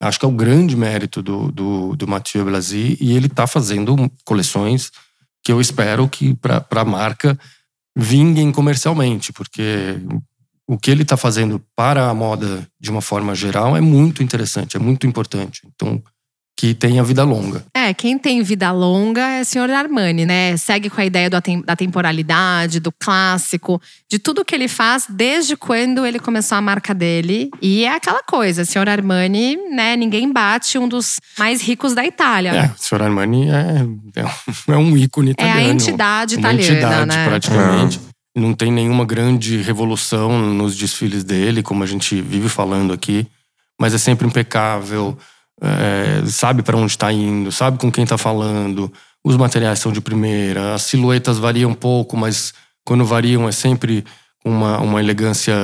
acho que é o grande mérito do, do, do Mathieu Blasi e ele está fazendo coleções que eu espero que para a marca vinguem comercialmente, porque o que ele está fazendo para a moda de uma forma geral é muito interessante, é muito importante. Então, que tenha vida longa. É, quem tem vida longa é o senhor Armani, né? Segue com a ideia da temporalidade, do clássico, de tudo que ele faz desde quando ele começou a marca dele. E é aquela coisa, o senhor Armani, né? Ninguém bate um dos mais ricos da Itália. É, o senhor Armani é, é, <laughs> é um ícone italiano. É a entidade italiana, uma entidade, né? praticamente. É. Não tem nenhuma grande revolução nos desfiles dele, como a gente vive falando aqui. Mas é sempre impecável é, sabe para onde está indo, sabe com quem está falando. Os materiais são de primeira, as silhuetas variam um pouco, mas quando variam é sempre uma, uma elegância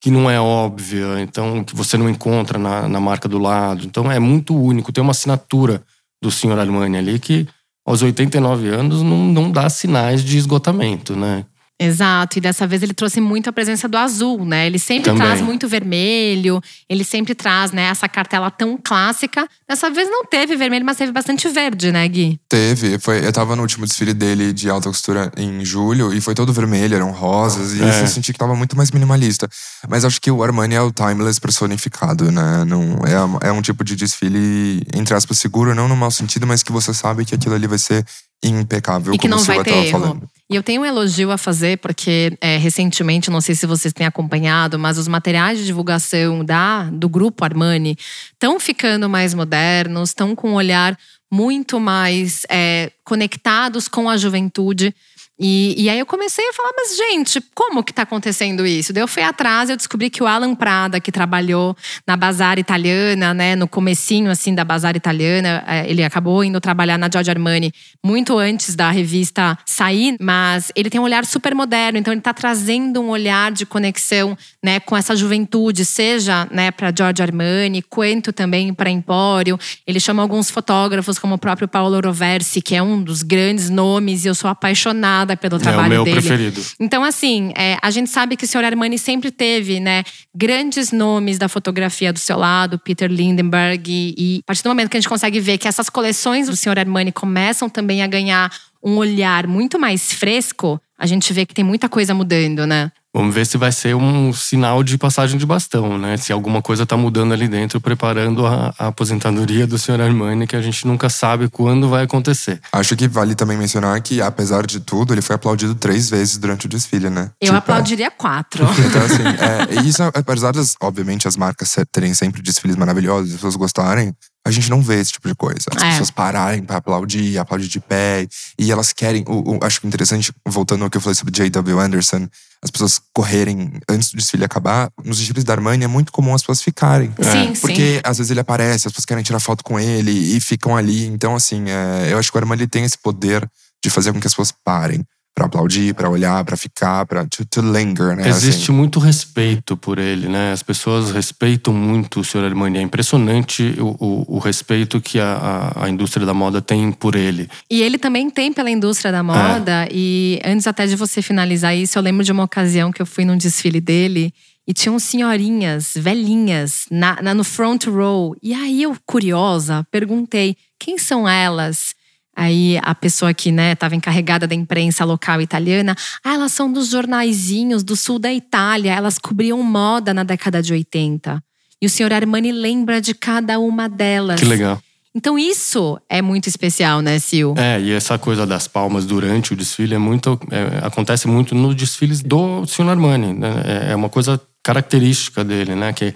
que não é óbvia, então que você não encontra na, na marca do lado. Então é muito único, tem uma assinatura do senhor Armani ali que aos 89 anos não, não dá sinais de esgotamento, né? Exato, e dessa vez ele trouxe muito a presença do azul, né? Ele sempre Também. traz muito vermelho, ele sempre traz, né, essa cartela tão clássica. Dessa vez não teve vermelho, mas teve bastante verde, né, Gui? Teve, foi, eu tava no último desfile dele de alta costura em julho e foi todo vermelho, eram rosas, e é. eu senti que tava muito mais minimalista. Mas acho que o Armani é o timeless personificado, né? Não, é, é um tipo de desfile, entre aspas, seguro, não no mau sentido, mas que você sabe que aquilo ali vai ser impecável, e que como não vai ter erro. falando. E eu tenho um elogio a fazer, porque é, recentemente, não sei se vocês têm acompanhado, mas os materiais de divulgação da, do grupo Armani estão ficando mais modernos, estão com um olhar muito mais é, conectados com a juventude. E, e, aí eu comecei a falar, mas gente, como que tá acontecendo isso? Daí eu fui atrás eu descobri que o Alan Prada, que trabalhou na Bazar Italiana, né, no comecinho assim da Bazar Italiana, é, ele acabou indo trabalhar na Giorgio Armani muito antes da revista sair, mas ele tem um olhar super moderno, então ele tá trazendo um olhar de conexão, né, com essa juventude, seja, né, para Giorgio Armani, quanto também para Empório. Ele chama alguns fotógrafos como o próprio Paolo Roversi, que é um dos grandes nomes e eu sou apaixonada apaixonada pelo trabalho dele. É o meu dele. preferido. Então, assim, é, a gente sabe que o senhor Armani sempre teve, né, grandes nomes da fotografia do seu lado, Peter Lindenberg. E, e a partir do momento que a gente consegue ver que essas coleções do senhor Armani começam também a ganhar um olhar muito mais fresco, a gente vê que tem muita coisa mudando, né? Vamos ver se vai ser um sinal de passagem de bastão, né? Se alguma coisa está mudando ali dentro, preparando a, a, aposentadoria do senhor Armani, que a gente nunca sabe quando vai acontecer. Acho que vale também mencionar que, apesar de tudo, ele foi aplaudido três vezes durante o desfile, né? Eu tipo, aplaudiria quatro. <laughs> Então, assim, é, isso, apesar das, obviamente, as marcas terem sempre desfiles maravilhosos, as pessoas gostarem, a gente não vê esse tipo de coisa. As é. pessoas pararem para aplaudir, aplaudir de pé. E elas querem. O, o, acho interessante, voltando ao que eu falei sobre J.W. Anderson, as pessoas correrem antes do desfile acabar. Nos desfiles da Armani é muito comum as pessoas ficarem. Sim, Porque sim. às vezes ele aparece, as pessoas querem tirar foto com ele e ficam ali. Então, assim, é, eu acho que o Armani tem esse poder de fazer com que as pessoas parem para aplaudir, para olhar, para ficar, para to, to, linger, né? Existe assim. muito respeito por ele, né? As pessoas respeitam muito o Sr. Armani. É impressionante o, o, o respeito que a, a, a, indústria da moda tem por ele. E ele também tem pela indústria da moda. É. E antes até de você finalizar isso, eu lembro de uma ocasião que eu fui num desfile dele. E tinham senhorinhas, velhinhas, na, na, no front row. E aí eu, curiosa, perguntei: quem são elas? Aí a pessoa que né, estava encarregada da imprensa local italiana, ah, elas são dos jornaizinhos do sul da Itália, elas cobriam moda na década de 80. E o senhor Armani lembra de cada uma delas. Que legal. Então isso é muito especial, né, Sil? É, e essa coisa das palmas durante o desfile é muito, é, acontece muito nos desfiles do senhor Armani. Né? É, é uma coisa característica dele, né? Que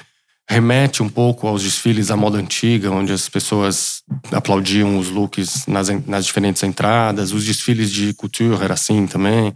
remete um pouco aos desfiles da moda antiga, onde as pessoas aplaudiam os looks nas, nas diferentes entradas. Os desfiles de couture era assim também.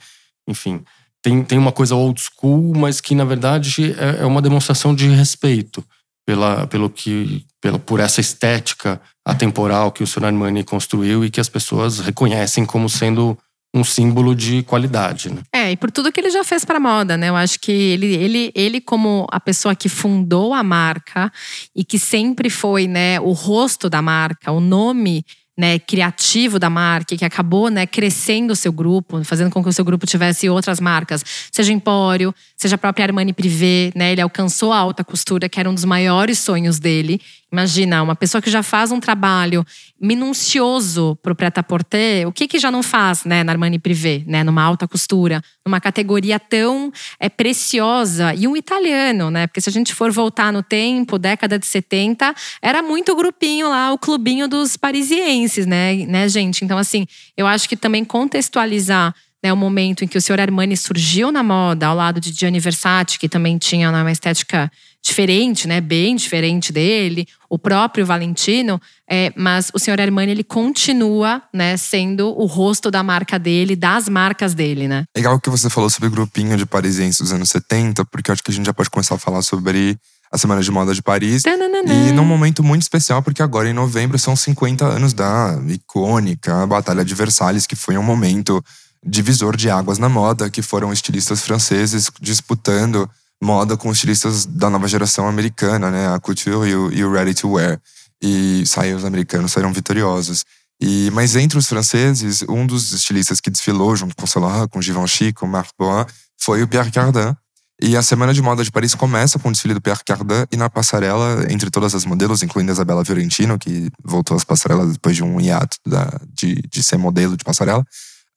Enfim, tem, tem uma coisa old school, mas que na verdade é, é uma demonstração de respeito. pela, pelo que, pela, por essa estética atemporal que o Sr. Armani construiu e que as pessoas reconhecem como sendo um símbolo de qualidade. Né? É, e por tudo que ele já fez para moda, né? Eu acho que ele, ele, ele, como a pessoa que fundou a marca e que sempre foi né, o rosto da marca, o nome né, criativo da marca, que acabou né, crescendo o seu grupo, fazendo com que o seu grupo tivesse outras marcas, seja Empório, seja a própria Armani Privé, né, ele alcançou a alta costura, que era um dos maiores sonhos dele. Imagina, uma pessoa que já faz um trabalho minucioso para o prêt-à-porter, o que que já não faz, né, na Armani Privé, né, numa alta costura, numa categoria tão é, preciosa e um italiano, né? Porque se a gente for voltar no tempo, década de 70, era muito grupinho lá, o clubinho dos parisienses, né, né, gente? Então assim, eu acho que também contextualizar né, o momento em que o senhor Armani surgiu na moda, ao lado de Gianni Versace, que também tinha uma estética diferente, né, bem diferente dele, o próprio Valentino, é, mas o senhor Armani ele continua, né, sendo o rosto da marca dele, das marcas dele, né? Legal que você falou sobre o grupinho de parisienses dos anos 70, porque eu acho que a gente já pode começar a falar sobre a Semana de Moda de Paris. Tananana. E num momento muito especial, porque agora em novembro são 50 anos da icônica Batalha de Versalhes, que foi um momento divisor de águas na moda, que foram estilistas franceses disputando moda com estilistas da nova geração americana, né? A couture e o, e o ready to wear. E saíram os americanos saíram vitoriosos. E, mas entre os franceses, um dos estilistas que desfilou junto com Saint com Givenchy, com Marc Boin, foi o Pierre Cardin. E a Semana de Moda de Paris começa com o desfile do Pierre Cardin e na passarela, entre todas as modelos, incluindo a Isabella Fiorentino, que voltou às passarelas depois de um hiato da, de, de ser modelo de passarela,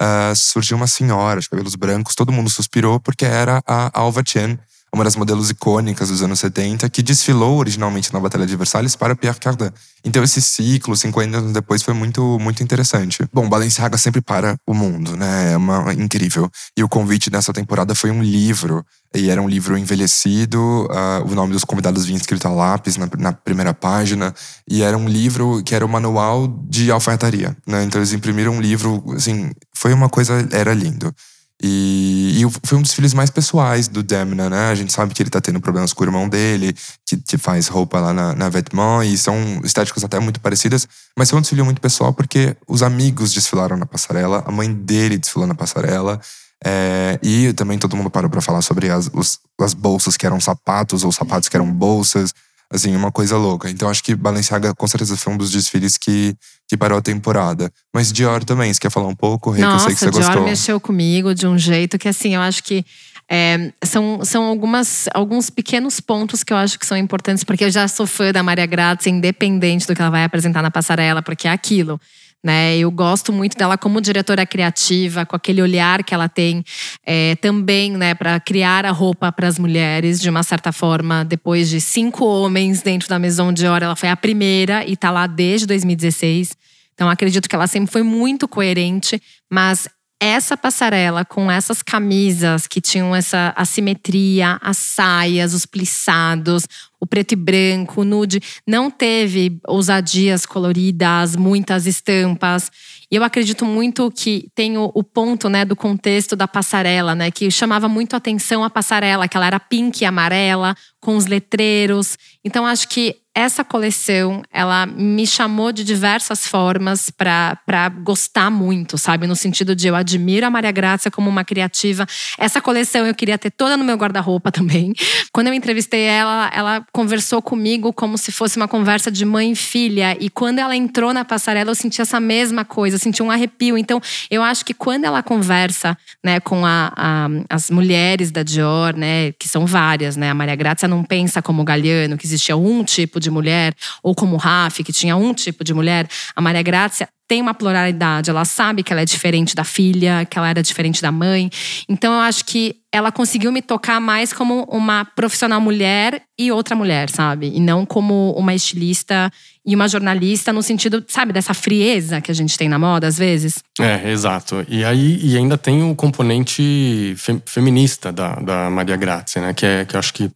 uh, surgiu uma senhora de cabelos brancos, todo mundo suspirou porque era a Alva Chen, uma das modelos icônicas dos anos 70, que desfilou originalmente na Batalha de Versalhes para Pierre Cardin. Então esse ciclo, 50 anos depois, foi muito, muito interessante. Bom, Balenciaga sempre para o mundo, né? É uma, incrível. E o convite dessa temporada foi um livro. E era um livro envelhecido, uh, o nome dos convidados vinha escrito a lápis na, na, primeira página. E era um livro que era o manual de alfaiataria, né? Então eles imprimiram um livro, assim, foi uma coisa, era lindo. E, e, foi um dos filhos mais pessoais do Demna, né? A gente sabe que ele tá tendo problemas com o irmão dele, que, que faz roupa lá na, na Vetements, e são estéticas até muito parecidas, mas foi um desfile muito pessoal porque os amigos desfilaram na passarela, a mãe dele desfilou na passarela, é, e também todo mundo parou para falar sobre as, os, as bolsas que eram sapatos ou sapatos que eram bolsas. Assim, uma coisa louca. Então acho que Balenciaga com certeza foi um dos desfiles que, que parou a temporada. Mas Dior também, você quer falar um pouco, Rê, Nossa, que eu sei que você Dior gostou. mexeu comigo de um jeito que assim, eu acho que é, são, são algumas, alguns pequenos pontos que eu acho que são importantes, porque eu já sou fã da Maria Grazia, independente do que ela vai apresentar na passarela, porque é aquilo né? Eu gosto muito dela como diretora criativa, com aquele olhar que ela tem é, também, né, para criar a roupa para as mulheres, de uma certa forma. Depois de cinco homens dentro da Maison Dior, ela foi a primeira e está lá desde 2016. Então acredito que ela sempre foi muito coerente, mas essa passarela com essas camisas que tinham essa assimetria, as saias, os plissados, o preto e branco, o nude, não teve ousadias coloridas, muitas estampas. E eu acredito muito que tem o, o, ponto né, do contexto da passarela, né? Que chamava muito atenção a passarela, que ela era pink e amarela, com os letreiros. Então, acho que essa coleção, ela me chamou de diversas formas para gostar muito, sabe? No sentido de eu admiro a Maria Grácia como uma criativa. Essa coleção eu queria ter toda no meu guarda-roupa <laughs> também. Quando eu entrevistei ela, ela conversou comigo como se fosse uma conversa de mãe e filha. E quando ela entrou na passarela, eu senti essa mesma coisa, senti um arrepio. Então, eu acho que quando ela conversa né, com a, a, as mulheres da Dior, né, que são várias, né? A Maria Grácia não pensa como Galeano, que existia um tipo de mulher, ou como Raf, que tinha um tipo de mulher. A Maria Grácia tem uma pluralidade, ela sabe que ela é diferente da filha, que ela era diferente da mãe. Então eu acho que ela conseguiu me tocar mais como uma profissional mulher e outra mulher, sabe? E não como uma estilista e uma jornalista no sentido, sabe, dessa frieza que a gente tem na moda às vezes. É, exato. E aí e ainda tem o componente feminista da, da Maria Grazia, né? Que é que eu acho que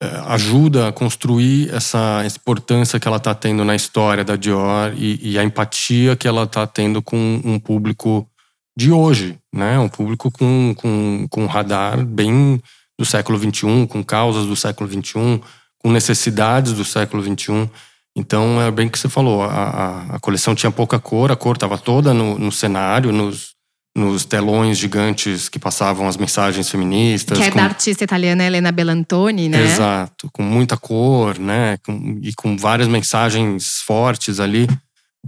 ajuda a construir essa importância que ela está tendo na história da Dior e, e a empatia que ela está tendo com um público de hoje, né? Um público com, com, com radar bem do século XXI, com causas do século XXI, com necessidades do século XXI. Então, é bem que você falou, a, a, a coleção tinha pouca cor, a cor estava toda no, no cenário, nos, nos telões gigantes que passavam as mensagens feministas. Que é com... da artista italiana Elena Bellantoni, né? Exato, com muita cor, né? Com, e com várias mensagens fortes ali.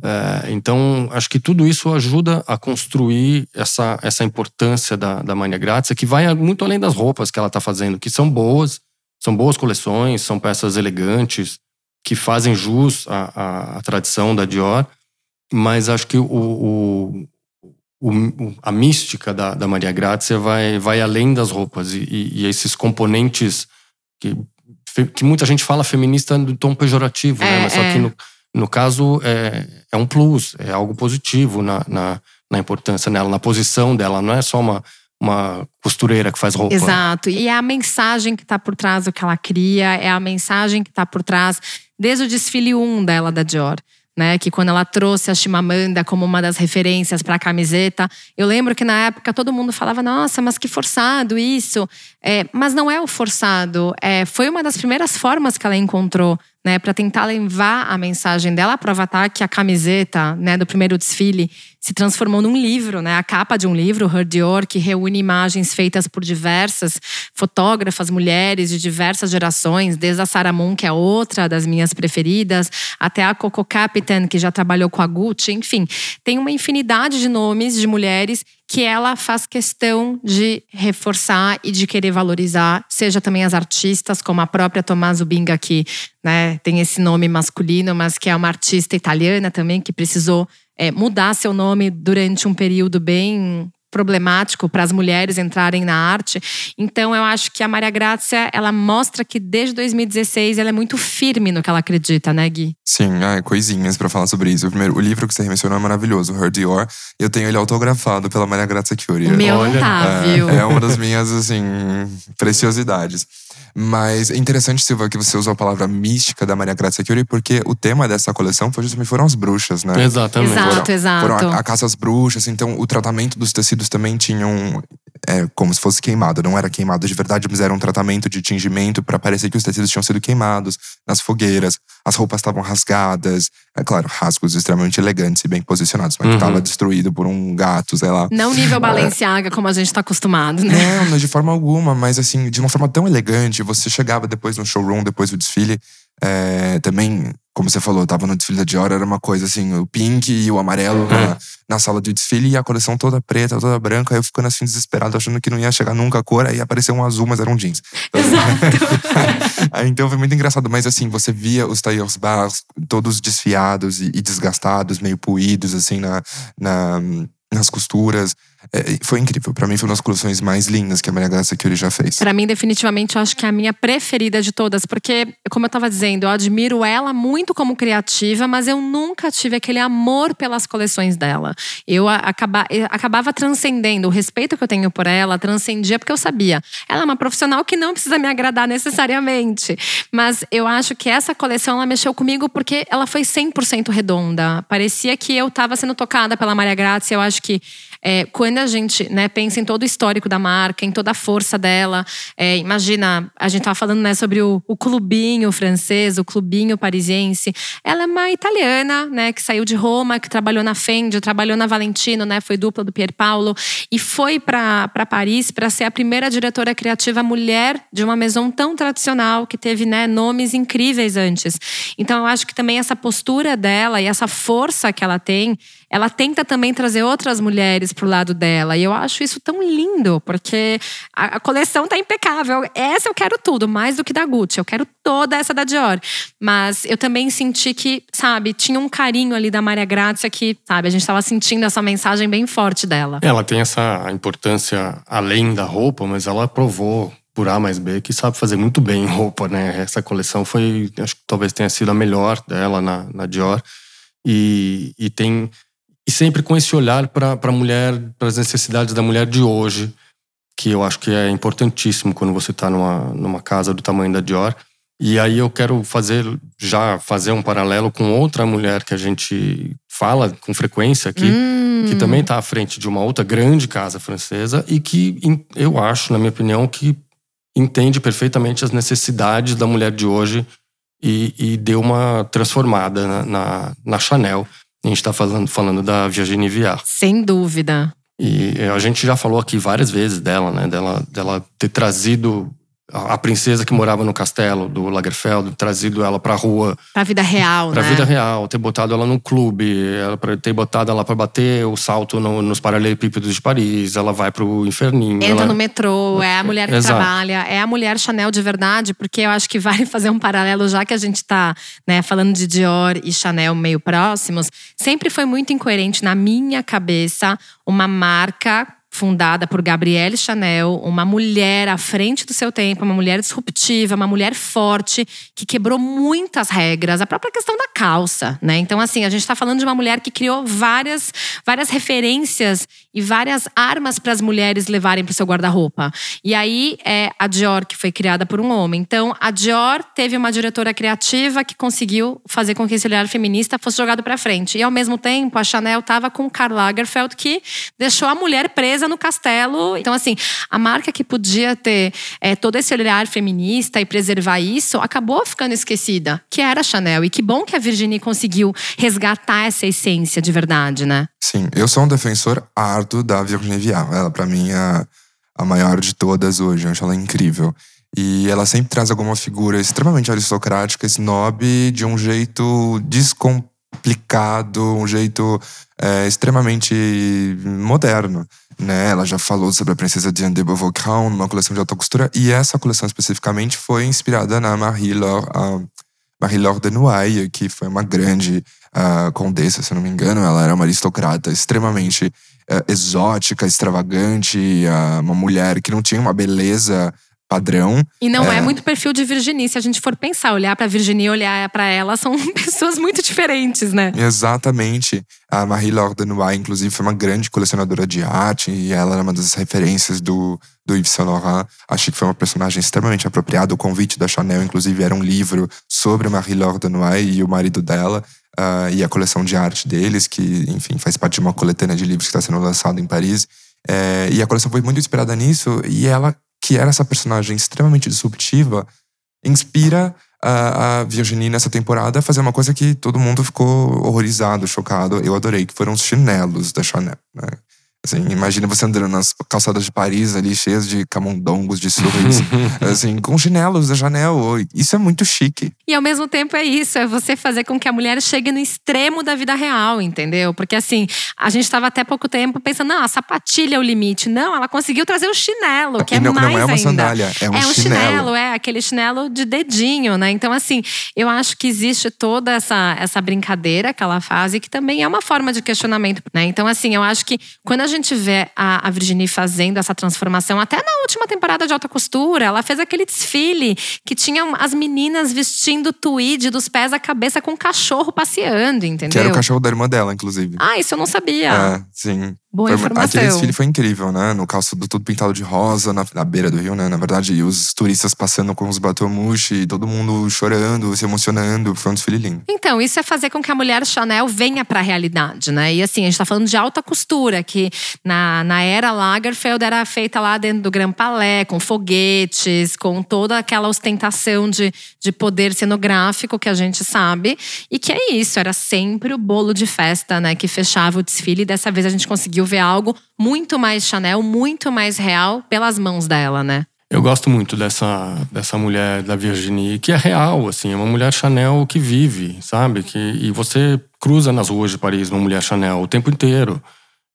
É, então, acho que tudo isso ajuda a construir essa, essa importância da, da Mania Grazia, que vai muito além das roupas que ela está fazendo, que são boas, são boas coleções, são peças elegantes, que fazem jus à, à, à tradição da Dior, mas acho que o, o, o, a mística da, da Maria Grazia vai, vai além das roupas e, e, esses componentes que, que muita gente fala feminista do tom pejorativo, né? é, né? mas é. só que no, no caso é, é um plus, é algo positivo na, na, na importância dela, na posição dela, não é só uma uma costureira que faz roupa. Exato. E é a mensagem que está por trás do que ela cria, é a mensagem que está por trás desde o desfile 1 dela da Dior. Né, que quando ela trouxe a Chimamanda como uma das referências para a camiseta, eu lembro que na época todo mundo falava: Nossa, mas que forçado isso! É, mas não é o forçado, é, foi uma das primeiras formas que ela encontrou né, para tentar levar a mensagem dela para o Avatar, que a camiseta né, do primeiro desfile se transformou num livro, né, a capa de um livro, Her Dior, que reúne imagens feitas por diversas fotógrafas, mulheres de diversas gerações, desde a Sarah Moon, que é outra das minhas preferidas, até a Coco Capitan, que já trabalhou com a Gucci, enfim, tem uma infinidade de nomes de mulheres que ela faz questão de reforçar e de querer valorizar, seja também as artistas, como a própria Tommaso Binga, que né, tem esse nome masculino, mas que é uma artista italiana também, que precisou é, mudar seu nome durante um período bem problemático para as mulheres entrarem na arte. Então eu acho que a Maria Grácia, ela mostra que desde 2016 ela é muito firme no que ela acredita, né, Gui? Sim, ah, coisinhas para falar sobre isso. O primeiro, o livro que você mencionou é maravilhoso, Her Dior. Eu tenho ele autografado pela Maria Grazia Curie. O meu Olha, não tá, é, viu? É uma das minhas assim preciosidades. Mas é interessante, Silva, que você usou a palavra mística da Maria Grazia Curie, porque o tema dessa coleção foi justamente foram as bruxas, né? Exatamente. Exato, foram, exato. Foram a, a caça às bruxas, então o tratamento dos tecidos também tinham é, como se fosse queimado. Não era queimado de verdade, mas era um tratamento de tingimento para parecer que os tecidos tinham sido queimados nas fogueiras. As roupas estavam rasgadas. É claro, rasgos extremamente elegantes e bem posicionados, mas uhum. estava destruído por um gato, sei lá. Não nível é. Balenciaga, é. como a gente está acostumado, né? Não, de forma alguma, mas assim, de uma forma tão elegante. Você chegava depois no showroom, depois do desfile, é, também, como você falou, tava no desfile da Dior, era uma coisa assim, o pink e o amarelo na, é. na sala de desfile e a coleção toda preta, toda branca. Aí eu ficando assim desesperado, achando que não ia chegar nunca a cor. Aí apareceu um azul, mas era um jeans. <laughs> Exato. <laughs> então foi muito engraçado. Mas assim, você via os tailleurs bars todos desfiados e, e desgastados, meio puídos, assim, na, na nas costuras. É, foi incrível. Para mim, foi uma das coleções mais lindas que a Maria Graça Curie já fez. Para mim, definitivamente, eu acho que é a minha preferida de todas, porque, como eu estava dizendo, eu admiro ela muito como criativa, mas eu nunca tive aquele amor pelas coleções dela. Eu acaba, acabava transcendendo o respeito que eu tenho por ela, transcendia porque eu sabia. Ela é uma profissional que não precisa me agradar necessariamente, mas eu acho que essa coleção ela mexeu comigo porque ela foi 100% redonda. Parecia que eu estava sendo tocada pela Maria Grazia. Eu acho que é, quando a gente né, pensa em todo o histórico da marca, em toda a força dela, é, imagina, a gente estava falando né, sobre o, o, clubinho francês, o clubinho parisiense. Ela é uma italiana, né, que saiu de Roma, que trabalhou na Fendi, trabalhou na Valentino, né, foi dupla do Pier Paolo e foi para Paris para ser a primeira diretora criativa mulher de uma maison tão tradicional que teve né, nomes incríveis antes. Então eu acho que também essa postura dela e essa força que ela tem ela tenta também trazer outras mulheres pro lado dela. E eu acho isso tão lindo, porque a, a coleção tá impecável. Essa eu quero tudo, mais do que da Gucci. Eu quero toda essa da Dior. Mas eu também senti que, sabe, tinha um carinho ali da Maria Grazia que, sabe, a gente tava sentindo essa mensagem bem forte dela. Ela tem essa importância além da roupa, mas ela provou por A mais B que sabe fazer muito bem roupa, né? Essa coleção foi, acho que talvez tenha sido a melhor dela na, na Dior. E, e tem e sempre com esse olhar para a mulher, para as necessidades da mulher de hoje, que eu acho que é importantíssimo quando você está numa, numa casa do tamanho da Dior. E aí eu quero fazer já fazer um paralelo com outra mulher que a gente fala com frequência aqui, hum. que também está à frente de uma outra grande casa francesa e que eu acho, na minha opinião, que entende perfeitamente as necessidades da mulher de hoje e, e deu uma transformada na, na, na Chanel. A gente está falando, falando da Virginie Viard. Sem dúvida. E a gente já falou aqui várias vezes dela, né? Dela, dela ter trazido a princesa que morava no castelo do Lagerfeld, trazido ela pra rua. Pra vida real, pra né? vida real, ter botado ela num clube, ela pra ter botado ela pra bater o salto no, nos paralelepípedos de Paris, ela vai pro inferninho. Entra ela... no metrô, é a mulher que Exato. trabalha, é a mulher Chanel de verdade, porque eu acho que vale <laughs> fazer um paralelo, já que a gente tá né, falando de Dior e Chanel meio próximos. Sempre foi muito incoerente na minha cabeça uma marca fundada por Gabrielle Chanel, uma mulher à frente do seu tempo, uma mulher disruptiva, uma mulher forte, que quebrou muitas regras, a própria questão da calça, né? Então, assim, a gente está falando de uma mulher que criou várias, várias referências e várias armas para as mulheres levarem para o seu guarda-roupa. E aí é a Dior, que foi criada por um homem. Então, a Dior teve uma diretora criativa que conseguiu fazer com que esse olhar feminista fosse jogado para frente. E ao mesmo tempo, a Chanel estava com Karl Lagerfeld, que deixou a mulher presa no castelo. Então, assim, a marca que podia ter é, todo esse olhar feminista e preservar isso acabou ficando esquecida, que era a Chanel. E que bom que a Virginie conseguiu resgatar essa essência de verdade, né? Sim, eu sou um defensor árduo da Virginie Viard. Ela, para mim, é a, a maior de todas hoje. Eu acho ela incrível. E ela sempre traz alguma figura extremamente aristocrática, snob, de um jeito descomplicado, um jeito é, extremamente moderno. Né? Ela já falou sobre a princesa Diane de Beauvoir, numa coleção de alta costura. E essa coleção especificamente foi inspirada na Marie-Laure uh, Marie-Laure de Noailles, que foi uma grande uh, condessa, se não me engano. Ela era uma aristocrata extremamente uh, exótica, extravagante, uh, uma mulher que não tinha uma beleza padrão. E não é. é. muito perfil de Virginie. Se a gente for pensar, olhar para Virginie e olhar para ela, são <laughs> pessoas muito diferentes, né? Exatamente. A Marie-Laure Noailles, inclusive, foi uma grande colecionadora de arte e ela era uma das referências do, do Yves Saint Laurent. Achei que foi uma personagem extremamente apropriada. O convite da Chanel, inclusive, era um livro sobre Marie-Laure Noailles e o marido dela. Uh, e a coleção de arte deles, que, enfim, faz parte de uma coletânea de livros que está sendo lançada em Paris. É, e a coleção foi muito inspirada nisso. E ela que era essa personagem extremamente disruptiva, inspira a, a Virginie nessa temporada a fazer uma coisa que todo mundo ficou horrorizado, chocado. Eu adorei, que foram os chinelos da Chanel. Né? Assim, imagina você andando nas calçadas de Paris ali, cheias de camundongos, de surres, <laughs> assim, com chinelos da Chanel. Isso é muito chique. E ao mesmo tempo é isso, é você fazer com que a mulher chegue no extremo da vida real, entendeu? Porque assim, a gente estava até pouco tempo pensando, não, a sapatilha é o limite. Não, ela conseguiu trazer o chinelo, que e é não, mais não é uma ainda. sandália, é um, é um chinelo. chinelo. É aquele chinelo de dedinho, né? Então assim, eu acho que existe toda essa, essa brincadeira que ela faz e que também é uma forma de questionamento, né? Então assim, eu acho que quando a gente vê a, a Virginie fazendo essa transformação, até na última temporada de alta costura, ela fez aquele desfile que tinha as meninas vestindo tweed dos pés à cabeça com um cachorro passeando, entendeu? Que era o cachorro da irmã dela, inclusive. Ah, isso eu não sabia. É, sim. Boa Foi- informação. Aquele desfile foi incrível, né? No calçado tudo pintado de rosa, na, na beira do rio, né? Na verdade, e os turistas passando com os batomushi, todo mundo chorando, se emocionando. Foi um desfile lindo. Então, isso é fazer com que a mulher Chanel venha para a realidade, né? E assim, a gente tá falando de alta costura, que na, na era Lagerfeld era feita lá dentro do Grand Palais, com foguetes, com toda aquela ostentação de, de poder cenográfico que a gente sabe. E que é isso, era sempre o bolo de festa, né? Que fechava o desfile. E dessa vez a gente conseguiu ver algo muito mais Chanel, muito mais real pelas mãos dela, né? Eu gosto muito dessa, dessa mulher da Virginie, que é real, assim, é uma mulher Chanel que vive, sabe? Que, e você cruza nas ruas de Paris uma mulher Chanel o tempo inteiro.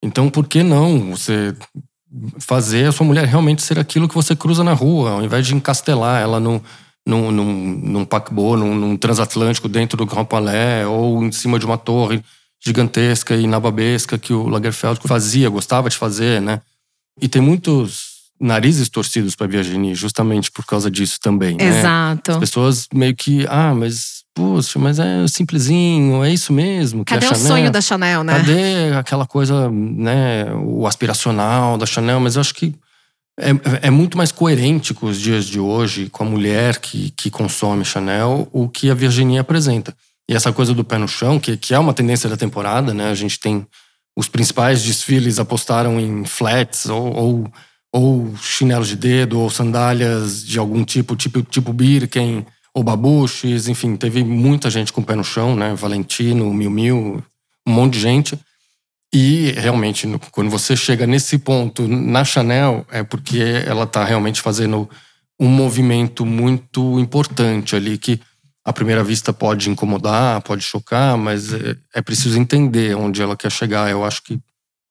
Então, por que não você fazer a sua mulher realmente ser aquilo que você cruza na rua, ao invés de encastelar ela num, num, num, num paquebot, num, num transatlântico dentro do Grand Palais ou em cima de uma torre gigantesca e nababesca que o Lagerfeld fazia, gostava de fazer, né? E tem muitos narizes torcidos para Virginie justamente por causa disso também, né? Exato. As pessoas meio que, ah, mas poxa, mas é simplesinho, é isso mesmo que Cadê a o Chanel... sonho da Chanel, né? Cadê aquela coisa, né, o aspiracional da Chanel? Mas eu acho que é, é muito mais coerente com os dias de hoje, com a mulher que, que consome Chanel, o que a Virginie apresenta. E essa coisa do pé no chão, que, que é uma tendência da temporada, né? A gente tem os principais desfiles apostaram em flats ou, ou, ou chinelos de dedo, ou sandálias de algum tipo, tipo, tipo Birken, ou babuches, enfim, teve muita gente com o pé no chão, né? Valentino, Mil Mil, um monte de gente. E realmente, quando você chega nesse ponto na Chanel, é porque ela está realmente fazendo um movimento muito importante ali que à primeira vista pode incomodar, pode chocar, mas é, é preciso entender onde ela quer chegar. Eu acho que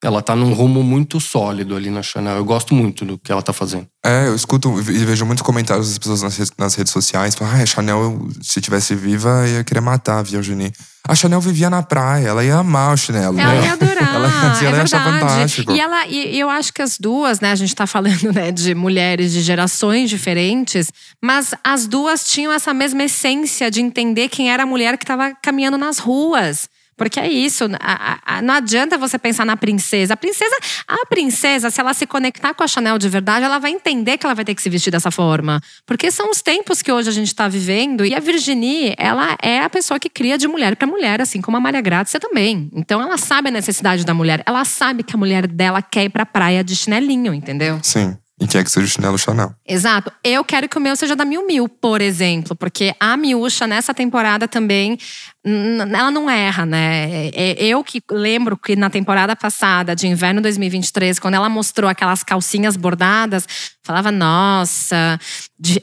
ela tá num rumo muito sólido ali na Chanel. Eu gosto muito do que ela tá fazendo. É, eu escuto e vejo muitos comentários das pessoas nas, nas redes sociais. Falam, ah, a Chanel, se tivesse viva, ia querer matar a Virginie. A Chanel vivia na praia, ela ia amar o chinelo. Ela né? ia adorar. <laughs> ela, é ela ia achar fantástico. E, ela, e eu acho que as duas, né? A gente tá falando né, de mulheres de gerações diferentes, mas as duas tinham essa mesma essência de entender quem era a mulher que estava caminhando nas ruas. Porque é isso, a, a, não adianta você pensar na princesa. A princesa, a princesa, se ela se conectar com a Chanel de verdade, ela vai entender que ela vai ter que se vestir dessa forma. Porque são os tempos que hoje a gente está vivendo. E a Virginie, ela é a pessoa que cria de mulher para mulher, assim como a Maria Grazia também. Então ela sabe a necessidade da mulher. Ela sabe que a mulher dela quer ir pra praia de chinelinho, entendeu? Sim. E quer que seja o chinelo Chanel. Exato. Eu quero que o meu seja da Miu Miu, por exemplo. Porque a Miúcha, nessa temporada também, ela não erra, né? É, eu que lembro que na temporada passada, de inverno 2023, quando ela mostrou aquelas calcinhas bordadas, falava, nossa,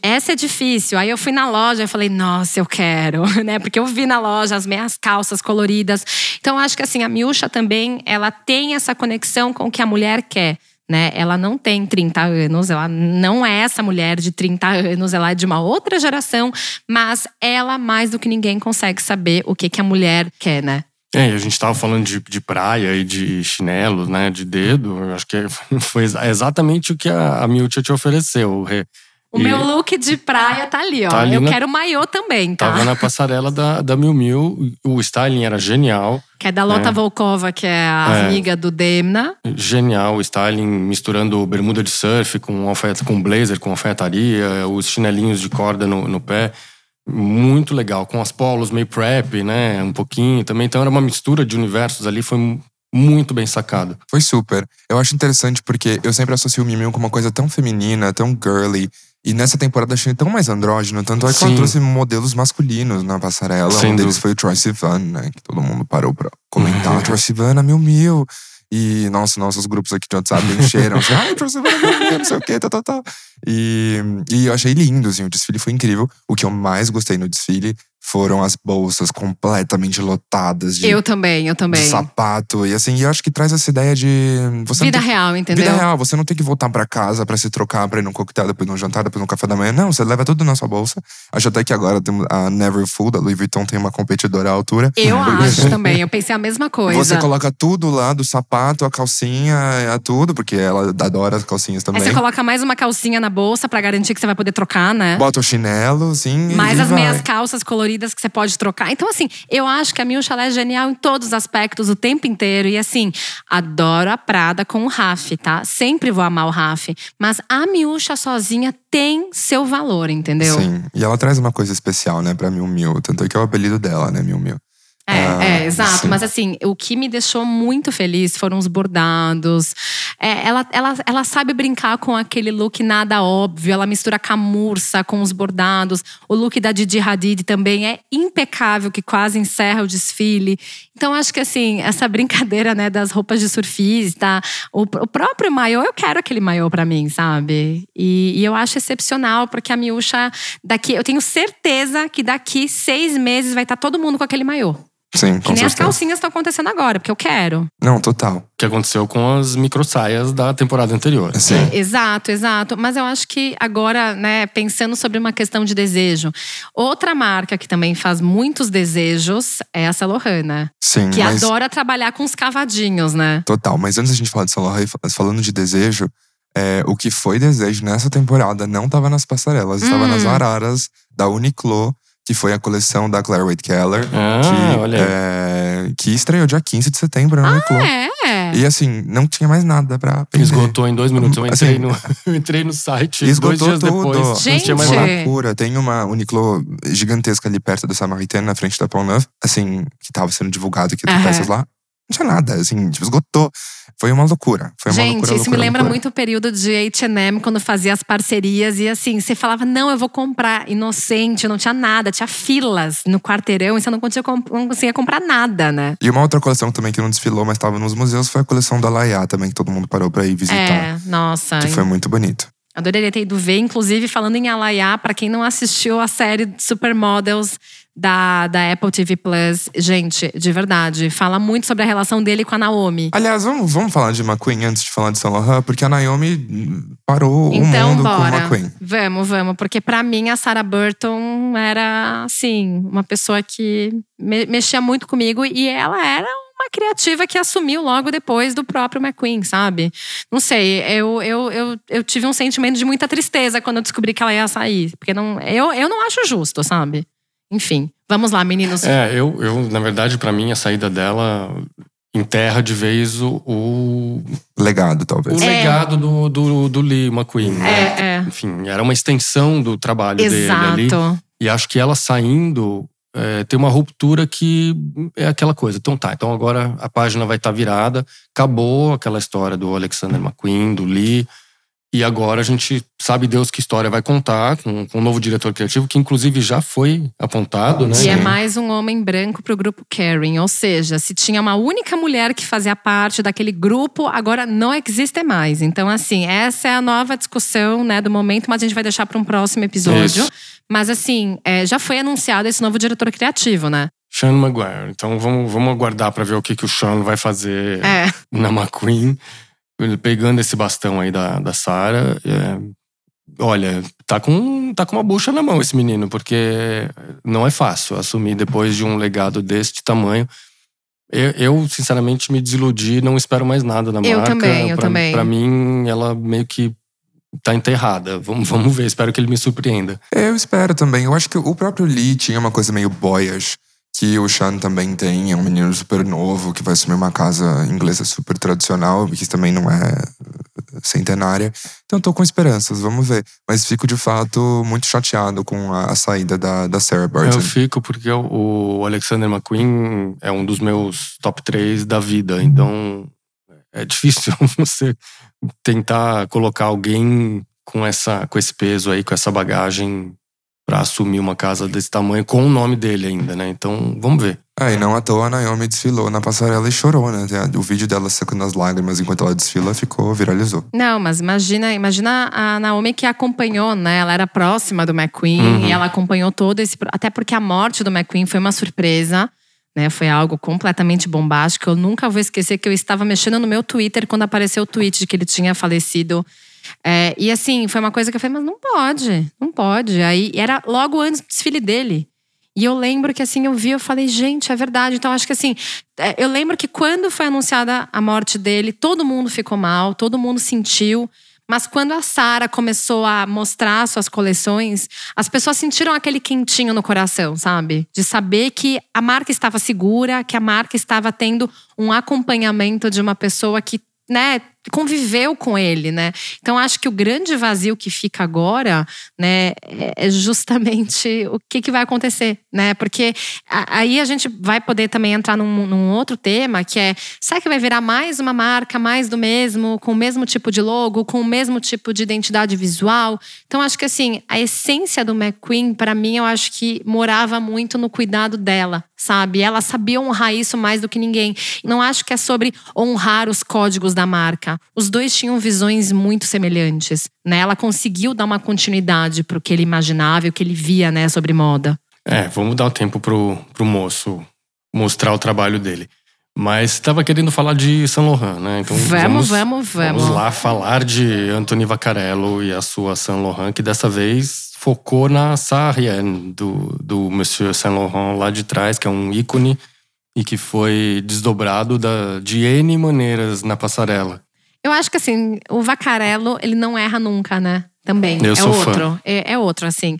essa é difícil. Aí eu fui na loja e falei, nossa, eu quero, <laughs> né? Porque eu vi na loja as minhas calças coloridas. Então, acho que assim, a Miúcha também, ela tem essa conexão com o que a mulher quer né? Ela não tem 30 anos, ela não é essa mulher de 30 anos, ela é de uma outra geração, mas ela mais do que ninguém consegue saber o que que a mulher quer, né? É, a gente estava falando de, de praia e de chinelo, né, de dedo. Acho que <laughs> foi exatamente o que a, a Miltia te ofereceu. O e meu look de praia tá ali, ó. Tá ali eu na, quero maiô também, tá? Tava na passarela da, da Miu Miu. O styling era genial. Que é da Lota é. Volkova, que é a é. amiga do Demna. Genial, o styling misturando bermuda de surf com, alfaiata, com blazer, com alfaiataria, os chinelinhos de corda no, no pé. Muito legal, com as polos meio prep, né? Um pouquinho também. Então era uma mistura de universos ali, foi muito bem sacado. Foi super. Eu acho interessante porque eu sempre associo o Miu com uma coisa tão feminina, tão girly. E nessa temporada achei tão mais andrógeno, tanto é que ela trouxe modelos masculinos na passarela. Sem um deles foi o Troy Sivan, né? Que todo mundo parou pra comentar. Uhum. Troy Sivan, mil mil. E, nossa, nossos grupos aqui de WhatsApp encheram. assim, Ai, Troy Sivan, mil mil, não sei o quê, tal, tal, tal. E, e eu achei lindo, assim, o desfile foi incrível. O que eu mais gostei no desfile foram as bolsas completamente lotadas de. Eu também, eu também. De sapato. E assim, eu acho que traz essa ideia de. Você vida real, entendeu? Vida real. Você não tem que voltar para casa para se trocar, pra ir num coquetel, depois num jantar, depois num café da manhã. Não, você leva tudo na sua bolsa. Acho até que agora a Never Full da Louis Vuitton tem uma competidora à altura. Eu acho <laughs> também. Eu pensei a mesma coisa. Você coloca tudo lá, do sapato, a calcinha, a tudo, porque ela adora as calcinhas também. Aí você coloca mais uma calcinha na bolsa para garantir que você vai poder trocar, né? Bota o chinelo, sim. Mais as vai. meias calças coloridas que você pode trocar trocar. Então, assim, eu acho que a Mil Chalé é genial em todos os aspectos, o tempo inteiro. E assim, adoro a Prada com o Raf, tá? Sempre vou amar o Raf. Mas a Miúcha sozinha tem seu valor, entendeu? Sim. E ela traz uma coisa especial, né, pra Miu Miu. Tanto é que é o apelido dela, né, Miu Miu. É, ah, é, exato. Sim. Mas assim, o que me deixou muito feliz foram os bordados. É, ela, ela, ela sabe brincar com aquele look nada óbvio. Ela mistura camurça com os bordados. O look da Didi Hadid também é impecável, que quase encerra o desfile. Então, acho que assim, essa brincadeira, né, das roupas de surfista, o, o próprio maiô, eu quero aquele maiô para mim, sabe? E, e, eu acho excepcional, porque a Miúcha, daqui, eu tenho certeza que daqui seis meses vai estar tá todo mundo com aquele maiô. Sim, que nem certeza. as calcinhas estão acontecendo agora, porque eu quero. Não, total. Que aconteceu com as micro saias da temporada anterior. Sim. É, exato, exato. Mas eu acho que agora, né, pensando sobre uma questão de desejo, outra marca que também faz muitos desejos é a Salohana. Sim. Que mas... adora trabalhar com os cavadinhos, né? Total. Mas antes da gente falar de Salohana, falando de desejo, é, o que foi desejo nessa temporada não estava nas passarelas, estava nas hum. araras da Uniqlo que foi a coleção da Claire Wade Keller. Ah, que, olha é, que estreou dia 15 de setembro na ah, É? E assim, não tinha mais nada pra vender. Esgotou em dois minutos. Eu entrei, assim, no, <laughs> eu entrei no site esgotou dois dias tudo. depois. Gente, não tinha mais nada. loucura. Tem uma Uniqlo gigantesca ali perto da Samaritaine, na frente da Pont Neuf. Assim, que tava sendo divulgado que tem uhum. peças lá. Não tinha nada, assim, tipo, esgotou. Foi uma loucura. Foi uma Gente, loucura, isso loucura, me lembra loucura. muito o período de H&M, quando fazia as parcerias. E assim, você falava, não, eu vou comprar. Inocente, não tinha nada. Tinha filas no quarteirão e você não conseguia, não conseguia comprar nada, né? E uma outra coleção também que não desfilou, mas estava nos museus, foi a coleção da Laia também, que todo mundo parou pra ir visitar. É, nossa. Que foi muito bonito. Adoraria ter ido ver, inclusive falando em Alaya, pra quem não assistiu a série Supermodels da, da Apple TV Plus, gente, de verdade, fala muito sobre a relação dele com a Naomi. Aliás, vamos, vamos falar de McQueen antes de falar de Saint Laurent, porque a Naomi hum, parou o Então, mundo com bora. McQueen. Vamos, vamos, porque pra mim a Sarah Burton era, assim, uma pessoa que me- mexia muito comigo e ela era uma criativa que assumiu logo depois do próprio McQueen, sabe? Não sei, eu, eu, eu, eu tive um sentimento de muita tristeza quando eu descobri que ela ia sair, porque não, eu, eu não acho justo, sabe? Enfim, vamos lá, meninos. É, eu, eu na verdade, pra mim, a saída dela enterra de vez o, o, Legado, o talvez. É. legado do, do, do Lee McQueen. né? É, é. Enfim, era uma extensão do trabalho dele ali. Exato. E acho que ela saindo é, tem uma ruptura que é aquela coisa. Então tá, então agora a página vai estar virada. Acabou aquela história do Alexander McQueen, do Lee. E agora a gente sabe Deus que história vai contar com, com um novo diretor criativo, que inclusive já foi apontado, né? E é mais um homem branco pro grupo Karen. Ou seja, se tinha uma única mulher que fazia parte daquele grupo, agora não existe mais. Então, assim, essa é a nova discussão né, do momento, mas a gente vai deixar para um próximo episódio. Isso. Mas, assim, é, já foi anunciado esse novo diretor criativo, né? Sean Maguire. Então vamos, vamos aguardar para ver o que, que o Sean vai fazer É. na McQueen. Pegando esse bastão aí da, da Sarah. é, olha, tá com, tá com uma bucha na mão esse menino, porque não é fácil assumir depois de um legado deste tamanho. Eu, eu, sinceramente, me desiludi, não espero mais nada da Eu marca. também, eu pra, também. Pra mim, ela meio que tá enterrada. Vamos, vamos ver, espero que ele me surpreenda. Eu espero também. Eu acho que o próprio Lee tinha uma coisa meio boyish, que o Sean também tem. É um menino super novo, que vai assumir uma casa inglesa super tradicional, que também não é eh, centenária. Então tô com esperanças, vamos ver. Mas fico, de fato, muito chateado com a, a saída da, da Sarah Burton. Eu fico porque o Alexander McQueen é um dos meus top 3 da vida. Então é difícil <laughs> você tentar colocar alguém com, essa, com esse peso aí, com essa bagagem pra assumir uma casa desse tamanho com o nome dele ainda, né? Então vamos ver. Ah, e não à toa a Naomi desfilou na passarela e chorou, né? O vídeo dela secando as lágrimas enquanto ela desfila ficou, viralizou. Não, mas imagina, imagina a Naomi que acompanhou, né? Ela era próxima do McQueen Uhum. e ela acompanhou todo esse. Até porque a morte do McQueen foi uma surpresa, né? Foi algo completamente bombástico. Eu nunca vou esquecer que eu estava mexendo no meu Twitter quando apareceu o tweet de que ele tinha falecido. É, e assim, foi uma coisa que eu falei, mas não pode, não pode. Aí era logo antes do desfile dele. E eu lembro que assim, eu vi, eu falei, gente, é verdade. Então, acho que assim, é, eu lembro que quando foi anunciada a morte dele, todo mundo ficou mal, todo mundo sentiu. Mas quando a Sara começou a mostrar suas coleções, as pessoas sentiram aquele quentinho no coração, sabe? De saber que a marca estava segura, que a marca estava tendo um acompanhamento de uma pessoa que, né, conviveu com ele, né? Então acho que o grande vazio que fica agora, né, é é justamente o que, que vai acontecer, né? Porque aí a gente vai poder também entrar num, num outro tema que é, será que vai virar mais uma marca, mais do mesmo, com o mesmo tipo de logo, com o mesmo tipo de identidade visual? Então acho que assim, a essência do McQueen, para mim, eu acho que morava muito no cuidado dela, sabe? Ela sabia honrar isso mais do que ninguém. Não acho que é sobre honrar os códigos da marca. Os dois tinham visões muito semelhantes, né? Ela conseguiu dar uma continuidade pro que ele imaginava e o que ele via, né, sobre moda. É, vamos dar o tempo pro, pro moço mostrar o trabalho dele. Mas estava querendo falar de Saint Laurent, né? Então Vamos, vamos, vamos. Vamos lá falar de Anthony Vaccarello e a sua Saint Laurent, que dessa vez focou na Sarienne do, do Monsieur Saint Laurent lá de trás, que é um ícone e que foi desdobrado da, de N maneiras na passarela. Eu acho que assim, o Vacarello, ele não erra nunca, né? Também. Eu é sou fã. outro. É, é outro, assim.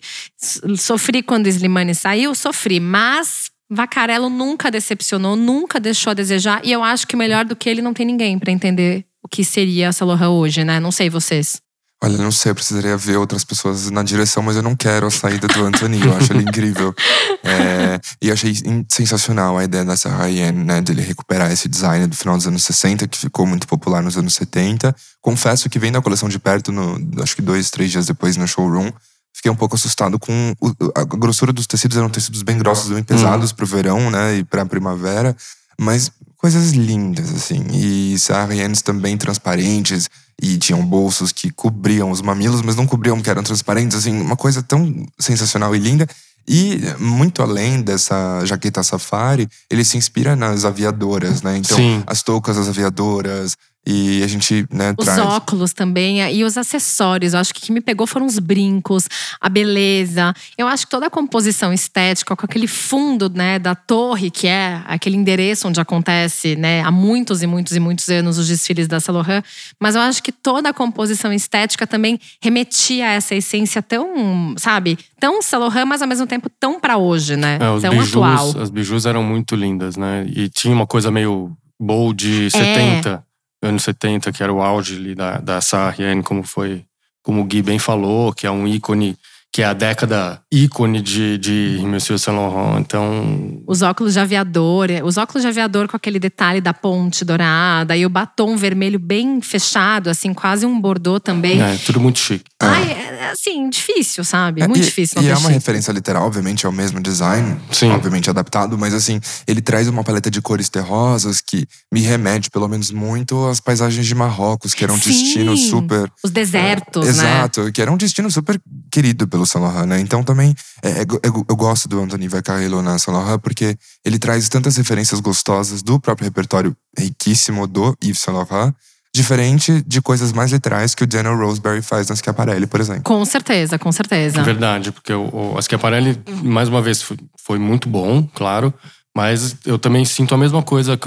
Sofri quando Slimane saiu, sofri. Mas Vacarello nunca decepcionou, nunca deixou a desejar. E eu acho que melhor do que ele não tem ninguém pra entender o que seria a Saint Laurent hoje, né? Não sei vocês. Olha, não sei, eu precisaria ver outras pessoas na direção, mas eu não quero a saída do Anthony. Eu acho ele incrível. <laughs> É, e achei sensacional a ideia dessa Ryan, né? De ele recuperar esse design do final dos anos 60, que ficou muito popular nos anos 70. Confesso que vendo a coleção de perto, no, acho que dois, três dias depois no showroom, fiquei um pouco assustado com o, a grossura dos tecidos. Eram tecidos bem grossos, bem pesados uhum. pro verão, né? E pra primavera. Mas coisas lindas, assim. E Saharianes também transparentes e tinham bolsos que cobriam os mamilos, mas não cobriam que eram transparentes, assim, uma coisa tão sensacional e linda. E muito além dessa jaqueta safari, ele se inspira nas aviadoras, né? Então, Sim. as toucas das aviadoras, e a gente, né, Os traz... óculos também e os acessórios. Eu acho que o que me pegou foram os brincos, a beleza. Eu acho que toda a composição estética, com aquele fundo, né, da torre, que é aquele endereço onde acontece, né, há muitos e muitos e muitos anos os desfiles da Saint Laurent. Mas eu acho que toda a composição estética também remetia a essa essência tão, sabe, tão Saint Laurent, mas ao mesmo tempo tão para hoje, né? É, tão bijus, atual. As bijus eram muito lindas, né? E tinha uma coisa meio bold 70. Anos 70, que era o auge da, da Sahariane, como foi, como o Gui bem falou, que é um ícone que é a década ícone de, de Monsieur Saint Laurent. Então. Os óculos de aviador, os óculos de aviador com aquele detalhe da ponte dourada e o batom vermelho bem fechado, assim, quase um bordô também. É, tudo muito chique. Ai, é, é assim, difícil, sabe? É, muito e, difícil. E é uma chique. referência literal, obviamente, é o mesmo design, Sim. obviamente adaptado, mas assim, ele traz uma paleta de cores terrosas que me remete, pelo menos, muito às paisagens de Marrocos, que eram um destino super. Os desertos, é, né? Exato, que era um destino super querido pelo Saint Laurent, né? Então também é, é eu, eu, gosto do Anthony Vaccarello na Saint Laurent porque ele traz tantas referências gostosas do próprio repertório riquíssimo do Yves Saint Laurent, diferente de coisas mais literais que o Daniel Roseberry faz na Schiaparelli, por exemplo. Com certeza, com certeza. É verdade, porque o, o, a Schiaparelli, mais uma vez, foi, foi muito bom, claro, mas eu também sinto a mesma coisa,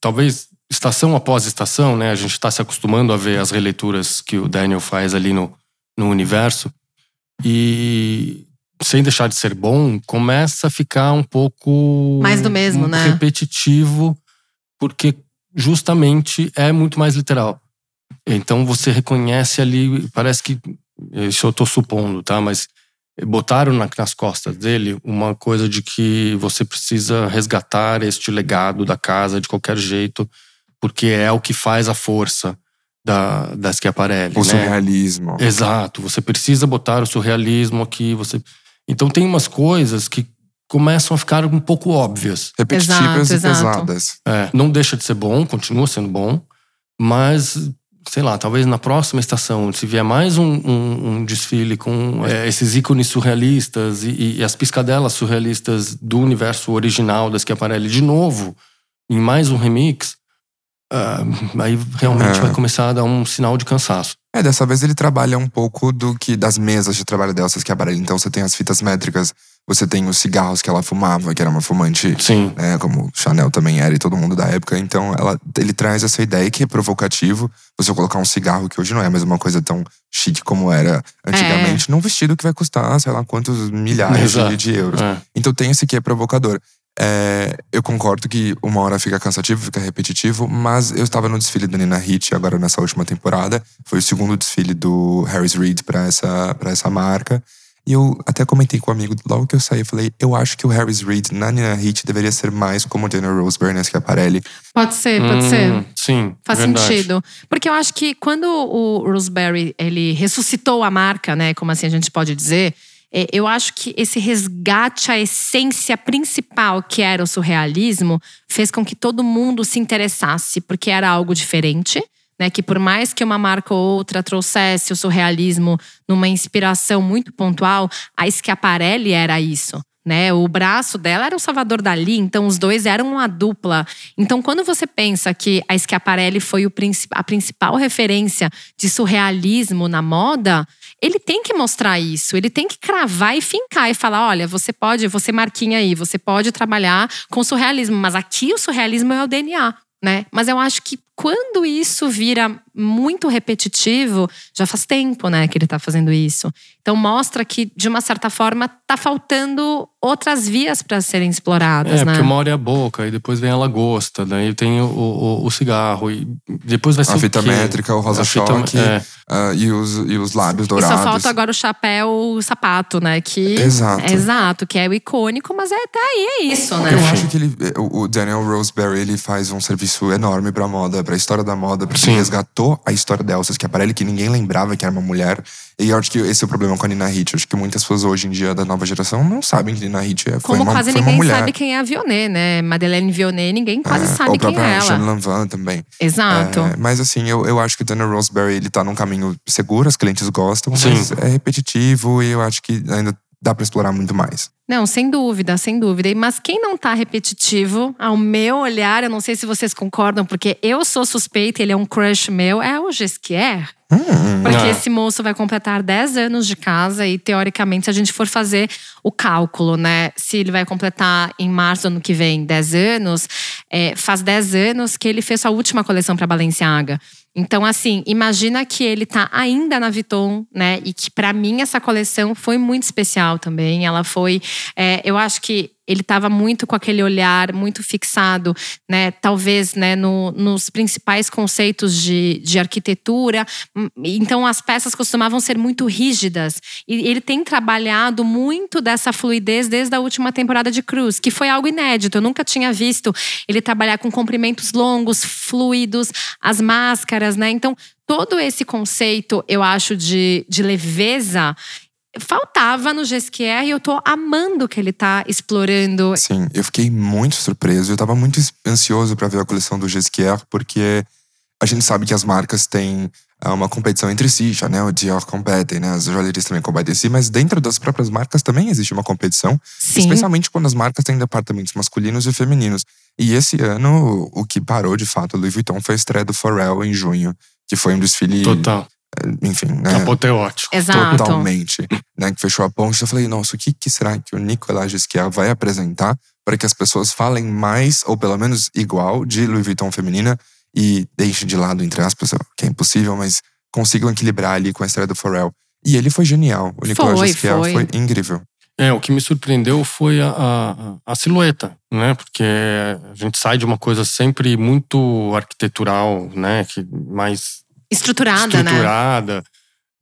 talvez estação após estação, né? A gente está se acostumando a ver as releituras que o Daniel faz ali no, no universo. E sem deixar de ser bom, começa a ficar um pouco mais do mesmo, um, né? Repetitivo, porque justamente é muito mais literal. Então você reconhece ali, parece que isso eu estou supondo, tá? Mas botaram nas costas dele uma coisa de que você precisa resgatar este legado da casa de qualquer jeito, porque é o que faz a força da, da Schiaparelli. O né? surrealismo. Exato. Você precisa botar o surrealismo aqui. Você... Então tem umas coisas que começam a ficar um pouco óbvias. Repetitivas exato, e pesadas. É, não deixa de ser bom, continua sendo bom, mas sei lá, talvez na próxima estação, se vier mais um, um, um desfile com é, esses ícones surrealistas e, e, as piscadelas surrealistas do universo original das Schiaparelli de novo, em mais um remix, uh, aí realmente é. vai começar a dar um sinal de cansaço. É, dessa vez ele trabalha um pouco do que das mesas de trabalho dessas que aparelham. Então você tem as fitas métricas, você tem os cigarros que ela fumava, que era uma fumante, Sim. Né, como Chanel também era e todo mundo da época. Então ela, ele traz essa ideia que é provocativo. Você colocar um cigarro que hoje não é mais uma coisa tão chique como era antigamente, é. num vestido que vai custar, sei lá, quantos milhares de, de, euros. É. Então tem esse que é provocador. É, eu concordo que uma hora fica cansativo, fica repetitivo, mas eu estava no desfile da Nina Hitch agora nessa última temporada. Foi o segundo desfile do Harris Reid para essa, pra essa marca. E eu até comentei com um amigo, logo que eu saí, eu falei, eu acho que o Harris Reid na Nina Hitch deveria ser mais como o Daniel Roseberry na Schiaparelli. Pode ser, pode hum, ser. Sim, Faz verdade. sentido. Porque eu acho que quando o Roseberry, ele ressuscitou a marca, né, como assim a gente pode dizer… É, eu acho que esse resgate à essência principal, que era o surrealismo, fez com que todo mundo se interessasse, porque era algo diferente. Né, que por mais que uma marca ou outra trouxesse o surrealismo numa inspiração muito pontual, a Schiaparelli era isso. Né? O braço dela era o Salvador Dali, então os dois eram uma dupla. Então, quando você pensa que a Schiaparelli foi o, a principal referência de surrealismo na moda, ele tem que mostrar isso, ele tem que cravar e fincar e falar: olha, você pode, você marquinha aí, você pode trabalhar com surrealismo, mas aqui o surrealismo é o DNA, né? Mas eu acho que quando isso vira muito repetitivo, já faz tempo, né, que ele está fazendo isso. Então mostra que, de uma certa forma, tá faltando outras vias para serem exploradas, é, né? porque uma hora é a boca, e depois vem a lagosta, daí tem o, o, o cigarro, e depois vai ser a fita métrica, o rosa choque. É. ah, e, os, e os lábios E dourados. só falta agora o chapéu, o sapato, né? Que, Exato. Exato, que é o icônico, mas é, até aí é isso, né? Eu acho que ele, o o Daniel Roseberry ele faz um serviço enorme pra moda, pra história da moda, porque Sim. resgatou a história da Elsa Schiaparelli, que ninguém lembrava que era uma mulher. E eu acho que esse é o problema com a Nina Hitch. Acho que muitas pessoas hoje em dia da nova geração não sabem que Nina Hitch é, foi, Como uma, quase foi uma ninguém mulher. sabe quem é a Vionnet, né? Madeleine Vionnet, ninguém quase É, sabe quem é ela. Lanvin também. Exato. É, mas assim, eu, eu acho que o Daniel Roseberry ele tá num caminho seguro, as clientes gostam, Sim. mas é repetitivo e eu acho que ainda dá pra explorar muito mais. Não, sem dúvida, sem dúvida. E- Mas quem não tá repetitivo, ao meu olhar, eu não sei se vocês concordam, porque eu sou suspeita, ele é um crush meu, é o Gesquier. Hum, Porque Ah. esse moço vai completar 10 anos de casa e, teoricamente, se a gente for fazer o cálculo, né? Se ele vai completar em março do ano que vem 10 anos, é, faz 10 anos que ele fez sua última coleção para Balenciaga. Então, assim, imagina que ele tá ainda na Vuitton, né? E que para mim essa coleção foi muito especial também. Ela foi, é, eu acho que ele estava muito com aquele olhar muito fixado, né? Talvez, né, no- nos principais conceitos de, de arquitetura. Hum, Então, as peças costumavam ser muito rígidas. E ele tem trabalhado muito dessa fluidez desde a última temporada de Cruz, que foi algo inédito. Eu nunca tinha visto ele trabalhar com comprimentos longos, fluidos, as máscaras, né? Então, todo esse conceito, eu acho, de, de leveza. Faltava no Gesquier e eu tô amando que ele tá explorando Sim, eu fiquei muito surpreso. Eu tava muito ansioso pra ver a coleção do Gesquier, porque a gente sabe que as marcas têm ah, uma competição entre si, Chanel e Dior competem, né? As joalherias também competem si, mas dentro das próprias marcas também existe uma competição, Sim. especialmente quando as marcas têm departamentos masculinos e femininos. E esse ano, o que parou de fato a Louis Vuitton foi a estreia do Pharrell em junho, que foi um desfile, Total. Enfim, né? Apoteótico. Exato. Totalmente. Né, que fechou a ponte. Eu falei, nossa, o que, que será que o Nicolas Gisquier vai apresentar para que as pessoas falem mais, ou pelo menos igual, de Louis Vuitton feminina e deixem de lado, entre aspas, que é impossível, mas consigam equilibrar ali com a estreia do Pharrell. E ele foi genial. O Nicolas Foi, foi. foi incrível. É, o que me surpreendeu foi a, a, a silhueta, né? Porque a gente sai de uma coisa sempre muito arquitetural, né? Que mais Estruturada, né?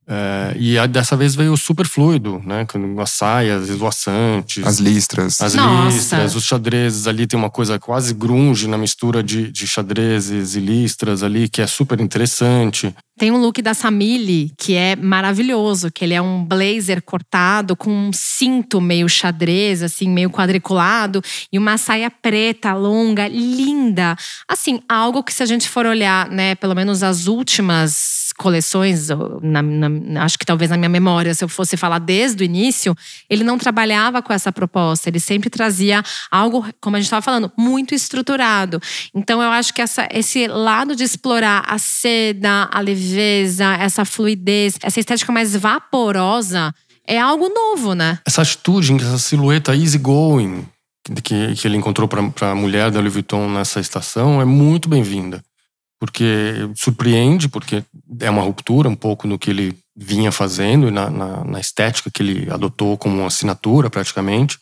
É, e a- dessa vez veio super fluido, né? Com as saias esvoaçantes, As listras. as Nossa. listras, os xadrezes ali tem uma coisa quase grunge na mistura de, de xadrezes e listras ali, que é super interessante. Tem um look da Samili que é maravilhoso, que ele é um blazer cortado com um cinto meio xadrez, assim, meio quadriculado e uma saia preta longa, linda. Assim, algo que se a gente for olhar, né, pelo menos as últimas coleções, na- na- acho que talvez na minha memória, se eu fosse falar desde o início, ele não trabalhava com essa proposta, ele sempre trazia algo, como a gente estava falando, muito estruturado. Então eu acho que essa, esse lado de explorar a seda, a leveza, essa fluidez, essa estética mais vaporosa é algo novo, né? Essa atitude, essa silhueta easygoing que, que ele encontrou para a mulher da Louis Vuitton nessa estação é muito bem-vinda. Porque surpreende, porque é uma ruptura um pouco no que ele vinha fazendo e na, na, na estética que ele adotou como assinatura praticamente.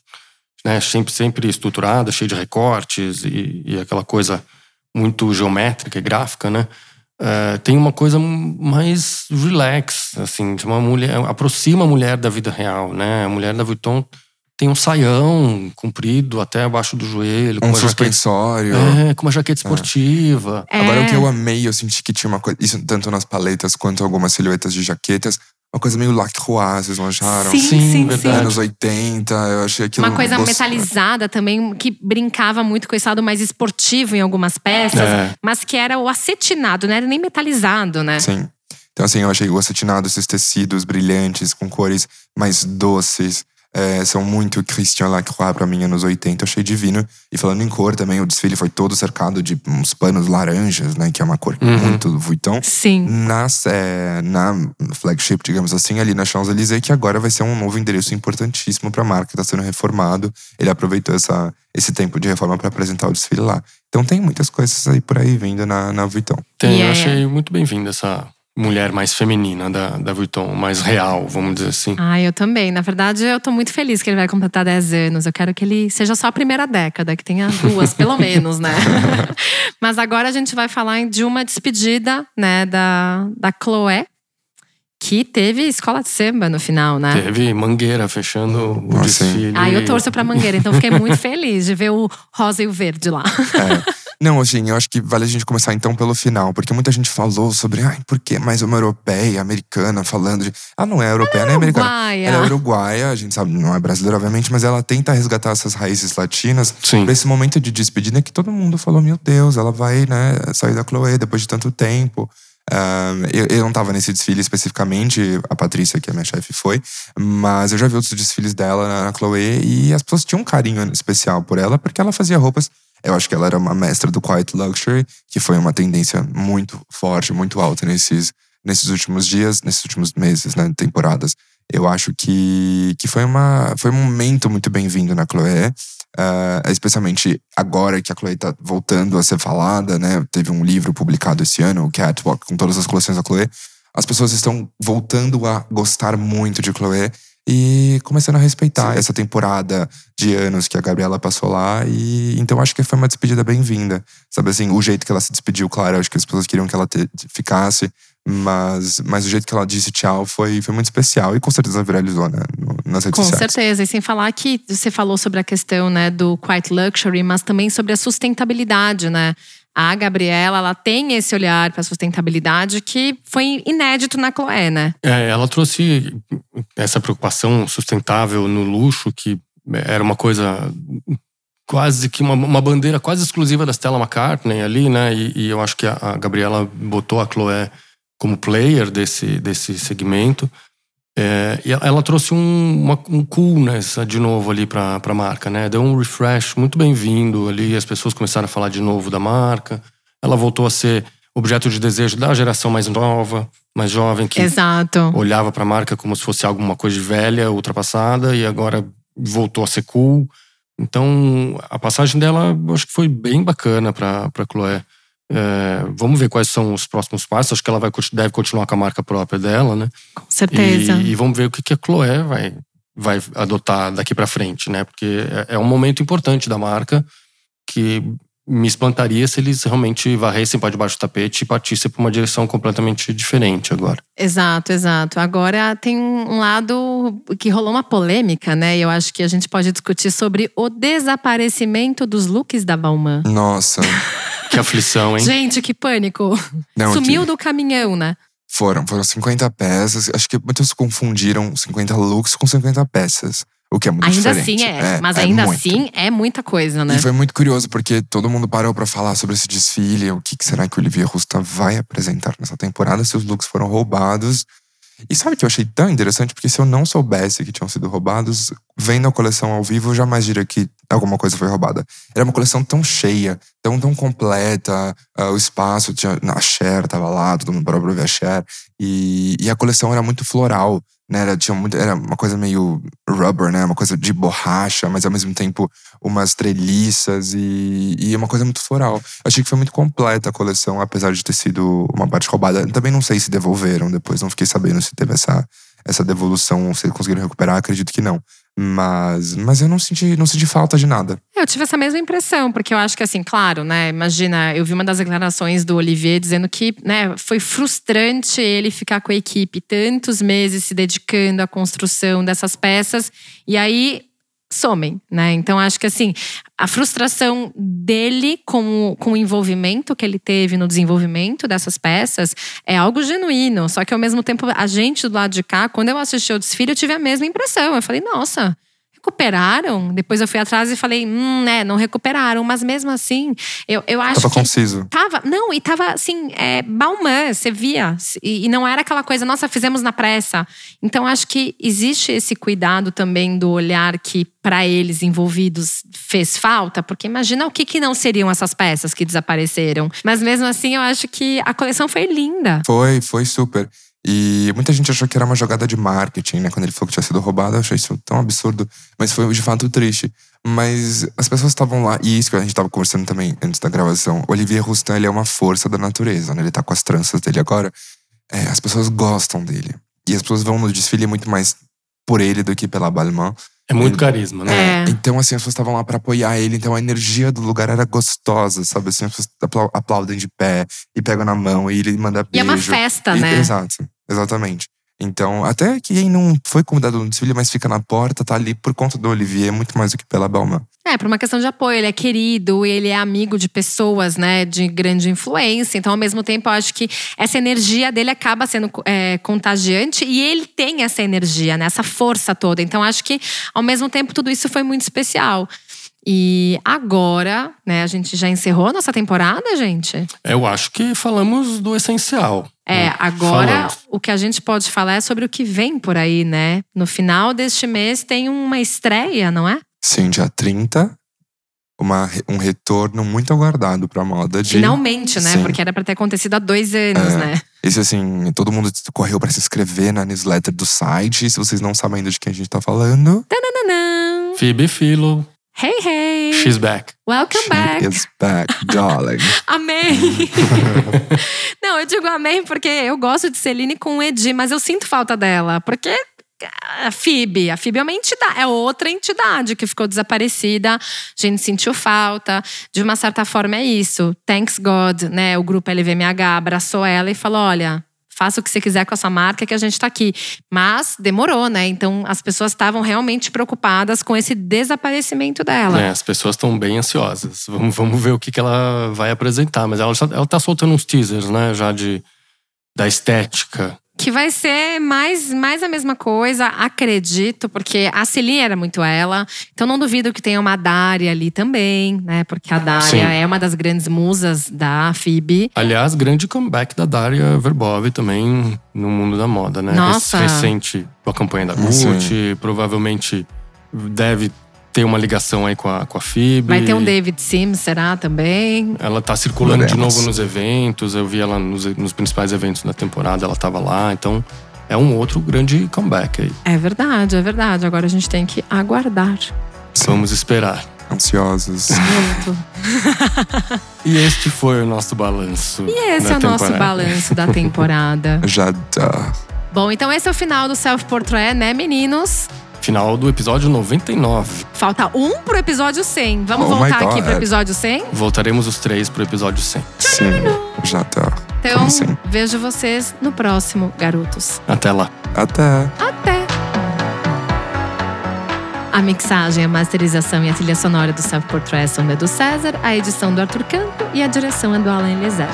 Né? Sempre, sempre estruturada, cheia de recortes e, e aquela coisa muito geométrica e gráfica, né? É, tem uma coisa mais relax, assim, uma mulher aproxima a mulher da vida real, né? A mulher da Vuitton tem um saião comprido até abaixo do joelho, com Um uma jaqueta, suspensório. é, com uma jaqueta esportiva. Agora, o que É. eu amei, eu senti que tinha uma coisa, isso tanto nas paletas quanto algumas silhuetas de jaquetas, uma coisa meio lacroix, vocês não acharam? Sim, Sim, sim, sim. verdade. Anos 80, eu achei aquilo. Uma coisa gost- metalizada também, que brincava muito com esse lado mais esportivo em algumas peças, É. mas que era o acetinado, não era nem metalizado, né? Sim. Então, assim, eu achei o acetinado, esses tecidos brilhantes, com cores mais doces. É, são muito Christian Lacroix pra mim, anos 80. Eu achei divino. E falando em cor também, o desfile foi todo cercado de uns panos laranjas, né? Que é uma cor Uhum. muito Vuitton. Sim. Nas, é, na flagship, digamos assim, ali na Champs-Élysées, que agora vai ser um novo endereço importantíssimo para a marca, está sendo reformado. Ele aproveitou essa, esse tempo de reforma para apresentar o desfile lá. Então tem muitas coisas aí por aí vindo na, na Vuitton. Tem, E eu é- achei muito bem-vinda essa mulher mais feminina da, da Vuitton, mais real, vamos dizer assim. Ah, eu também. Na verdade, eu tô muito feliz que ele vai completar 10 anos. Eu quero que ele seja só a primeira década, que tenha duas, <laughs> pelo menos, né? <laughs> Mas agora a gente vai falar de uma despedida, né, da, da Chloé. que teve escola de samba no final, né? Teve Mangueira fechando o Ah, desfile. Ah, eu torço pra Mangueira, então fiquei muito feliz de ver o rosa e o verde lá. É. <laughs> Não, assim, eu acho que vale a gente começar então pelo final, porque muita gente falou sobre, ai, por que mais uma europeia, americana, falando de. Ela não é europeia nem americana. Uruguaia. Ela é uruguaia, a gente sabe, não é brasileira, obviamente, mas ela tenta resgatar essas raízes latinas Sim. pra esse momento de despedida que todo mundo falou: meu Deus, ela vai, né, sair da Chloe depois de tanto tempo. Ah, eu, eu não tava nesse desfile especificamente, a Patrícia, que é minha chefe, foi, mas eu já vi outros desfiles dela na, na Chloe e as pessoas tinham um carinho especial por ela, porque ela fazia roupas. Eu acho que ela era uma mestra do Quiet Luxury, que foi uma tendência muito forte, muito alta nesses, nesses últimos dias, nesses últimos meses, né, temporadas. Eu acho que, que foi, uma, foi um momento muito bem-vindo na Chloe. ah, especialmente agora que a Chloe tá voltando a ser falada, né? Teve um livro publicado esse ano, o Catwalk, com todas as coleções da Chloe. As pessoas estão voltando a gostar muito de Chloe e começando a respeitar essa temporada de anos que a Gabriela passou lá. E então acho que foi uma despedida bem-vinda. Sabe assim, o jeito que ela se despediu, claro, acho que as pessoas queriam que ela te- ficasse, mas, mas o jeito que ela disse tchau foi, foi muito especial e com certeza viralizou né, nas redes Com sociais. certeza. E sem falar que você falou sobre a questão né, do Quiet Luxury, mas também sobre a sustentabilidade, né? A Gabriela, ela tem esse olhar para sustentabilidade que foi inédito na Chloé, né? É, ela trouxe essa preocupação sustentável no luxo, que era uma coisa quase que uma, uma bandeira quase exclusiva da Stella McCartney ali, né? E, e eu acho que a, a Gabriela botou a Chloé como player desse, desse segmento. É, e ela, trouxe um, uma, um coolness de novo ali para a marca, né? Deu um refresh muito bem-vindo ali, as pessoas começaram a falar de novo da marca. Ela voltou a ser objeto de desejo da geração mais nova, mais jovem, que Exato. olhava para a marca como se fosse alguma coisa velha, ultrapassada, e agora voltou a ser cool. Então, a passagem dela, acho que foi bem bacana para a Chloé. É, vamos ver quais são os próximos passos. Acho que ela vai, deve continuar com a marca própria dela, né? Com certeza. E, e vamos ver o que, que a Chloé vai, vai adotar daqui para frente, né? Porque é, é um momento importante da marca que me espantaria se eles realmente varressem para debaixo do tapete e partissem para uma direção completamente diferente agora. Exato, exato. Agora tem um lado que rolou uma polêmica, né? E eu acho que a gente pode discutir sobre o desaparecimento dos looks da Balmain. Nossa. <laughs> Que aflição, hein? Gente, que pânico. Não, Sumiu que- do caminhão, né? Foram, foram 50 peças. Acho que muitos confundiram 50 looks com 50 peças. O que é muito Ainda diferente. assim é. Mas é ainda muito. assim é muita coisa, né? E foi muito curioso, porque todo mundo parou pra falar sobre esse desfile. O que, que será que o Olivier Rusta vai apresentar nessa temporada? Se os looks foram roubados. E sabe o que eu achei tão interessante? Porque se eu não soubesse que tinham sido roubados, vendo a coleção ao vivo, eu jamais diria que alguma coisa foi roubada. Era uma coleção tão cheia, tão, tão completa. ah, o espaço, tinha, a Cher tava lá, todo mundo parou pra ver a Cher. E, e a coleção era muito floral. Né, era, tinha muito, era uma coisa meio rubber, né? Uma coisa de borracha, mas ao mesmo tempo umas treliças e, e uma coisa muito floral. Achei que foi muito completa a coleção, apesar de ter sido uma parte roubada. Também não sei se devolveram depois, não fiquei sabendo se teve essa, essa devolução, se conseguiram recuperar, acredito que não. Mas, mas eu não senti, não senti falta de nada. Eu tive essa mesma impressão, porque eu acho que assim, claro, né? Imagina, eu vi uma das declarações do Olivier dizendo que, né, foi frustrante ele ficar com a equipe tantos meses se dedicando à construção dessas peças e aí somem, né? Então acho que assim, a frustração dele com, o- com o envolvimento que ele teve no desenvolvimento dessas peças é algo genuíno. Só que ao mesmo tempo, a gente do lado de cá, quando eu assisti o desfile, eu tive a mesma impressão. Eu falei, nossa, recuperaram? Depois eu fui atrás e falei, hum, né, não recuperaram. Mas mesmo assim, eu, eu acho Tava que. conciso. Tava, não, e tava assim, é, Balmain, você via. E, e não era aquela coisa, nossa, fizemos na pressa. Então acho que existe esse cuidado também do olhar que para eles envolvidos fez falta, porque imagina o que, que não seriam essas peças que desapareceram. Mas mesmo assim, eu acho que a coleção foi linda. Foi, foi super. E muita gente achou que era uma jogada de marketing, né? Quando ele falou que tinha sido roubado, eu achei isso tão absurdo. Mas foi de fato triste. Mas as pessoas estavam lá, e isso que a gente estava conversando também antes da gravação. Olivier Roustan, ele é uma força da natureza, né? Ele tá com as tranças dele agora. É, as pessoas gostam dele. E as pessoas vão no desfile muito mais por ele do que pela Balmain. É muito carisma, né? É. Então, assim, as pessoas estavam lá pra apoiar ele, então a energia do lugar era gostosa, sabe? Assim, as pessoas aplau- aplaudem de pé e pegam na mão e ele manda E é beijo. uma festa, E- né? Exato, exatamente. Então, até quem não foi convidado no desfile, mas fica na porta, tá ali por conta do Olivier, muito mais do que pela Balmain. É, por uma questão de apoio. Ele é querido, ele é amigo de pessoas, né, de grande influência. Então, ao mesmo tempo, eu acho que essa energia dele acaba sendo é, contagiante e ele tem essa energia, né, essa força toda. Então, acho que, ao mesmo tempo, tudo isso foi muito especial. E agora, né, a gente já encerrou a nossa temporada, gente? Eu acho que falamos do essencial. É, né? agora Falamos. o que a gente pode falar é sobre o que vem por aí, né? No final deste mês tem uma estreia, não é? Sim, dia 30, uma, um retorno muito aguardado pra moda de. Finalmente, né? Sim. Porque era pra ter acontecido há dois anos, É. né? Esse assim, todo mundo correu pra se inscrever na newsletter do site. Se vocês não sabem ainda de quem a gente tá falando, Tananã. Phoebe Philo, Hey, hey! she's back. Welcome she back! is back, darling. <laughs> Amém! <laughs> Não, eu digo amém porque eu gosto de Celine com o Edi, mas eu sinto falta dela. Porque a Phoebe, a Phoebe é uma entidade, é outra entidade que ficou desaparecida. A gente sentiu falta. De uma certa forma é isso. Thanks God, né? O grupo LVMH abraçou ela e falou: olha. Faça o que você quiser com essa marca que a gente tá aqui. Mas demorou, né? Então as pessoas estavam realmente preocupadas com esse desaparecimento dela. É, as pessoas estão bem ansiosas. Vamos, vamos ver o que, que ela vai apresentar. Mas ela, já, ela tá soltando uns teasers, né? Já de, da estética. Que vai ser mais, mais a mesma coisa, acredito, porque a Celine era muito ela. Então não duvido que tenha uma Daria ali também, né? Porque a Daria Sim. é uma das grandes musas da Phoebe. Aliás, grande comeback da Daria Verbov também no mundo da moda, né? Nossa. Recente com a campanha da Sim. Gucci. Provavelmente deve ter uma ligação aí com a, com a Phoebe. Vai ter um David Sims, será também? Ela tá circulando de novo nos eventos. Eu vi ela nos, nos principais eventos da temporada, ela tava lá. Então, é um outro grande comeback aí. É verdade, é verdade. Agora a gente tem que aguardar Vamos esperar. Ansiosos. muito. <laughs> E este foi o nosso balanço. E esse é o nosso balanço da temporada. <laughs> Já dá. Bom, então esse é o final do Self Portrait, né, meninos? Final do episódio 99. Falta um pro episódio 100. Vamos Oh my voltar aqui God. pro episódio 100? Voltaremos os três pro episódio 100. Sim, já dá. Então, Como assim? vejo vocês no próximo, garotos. Até lá. Até. Até! A mixagem, a masterização e a trilha sonora do Self Portrait são do Edu César, a edição do Arthur Canto e a direção é do Alan Eliezer.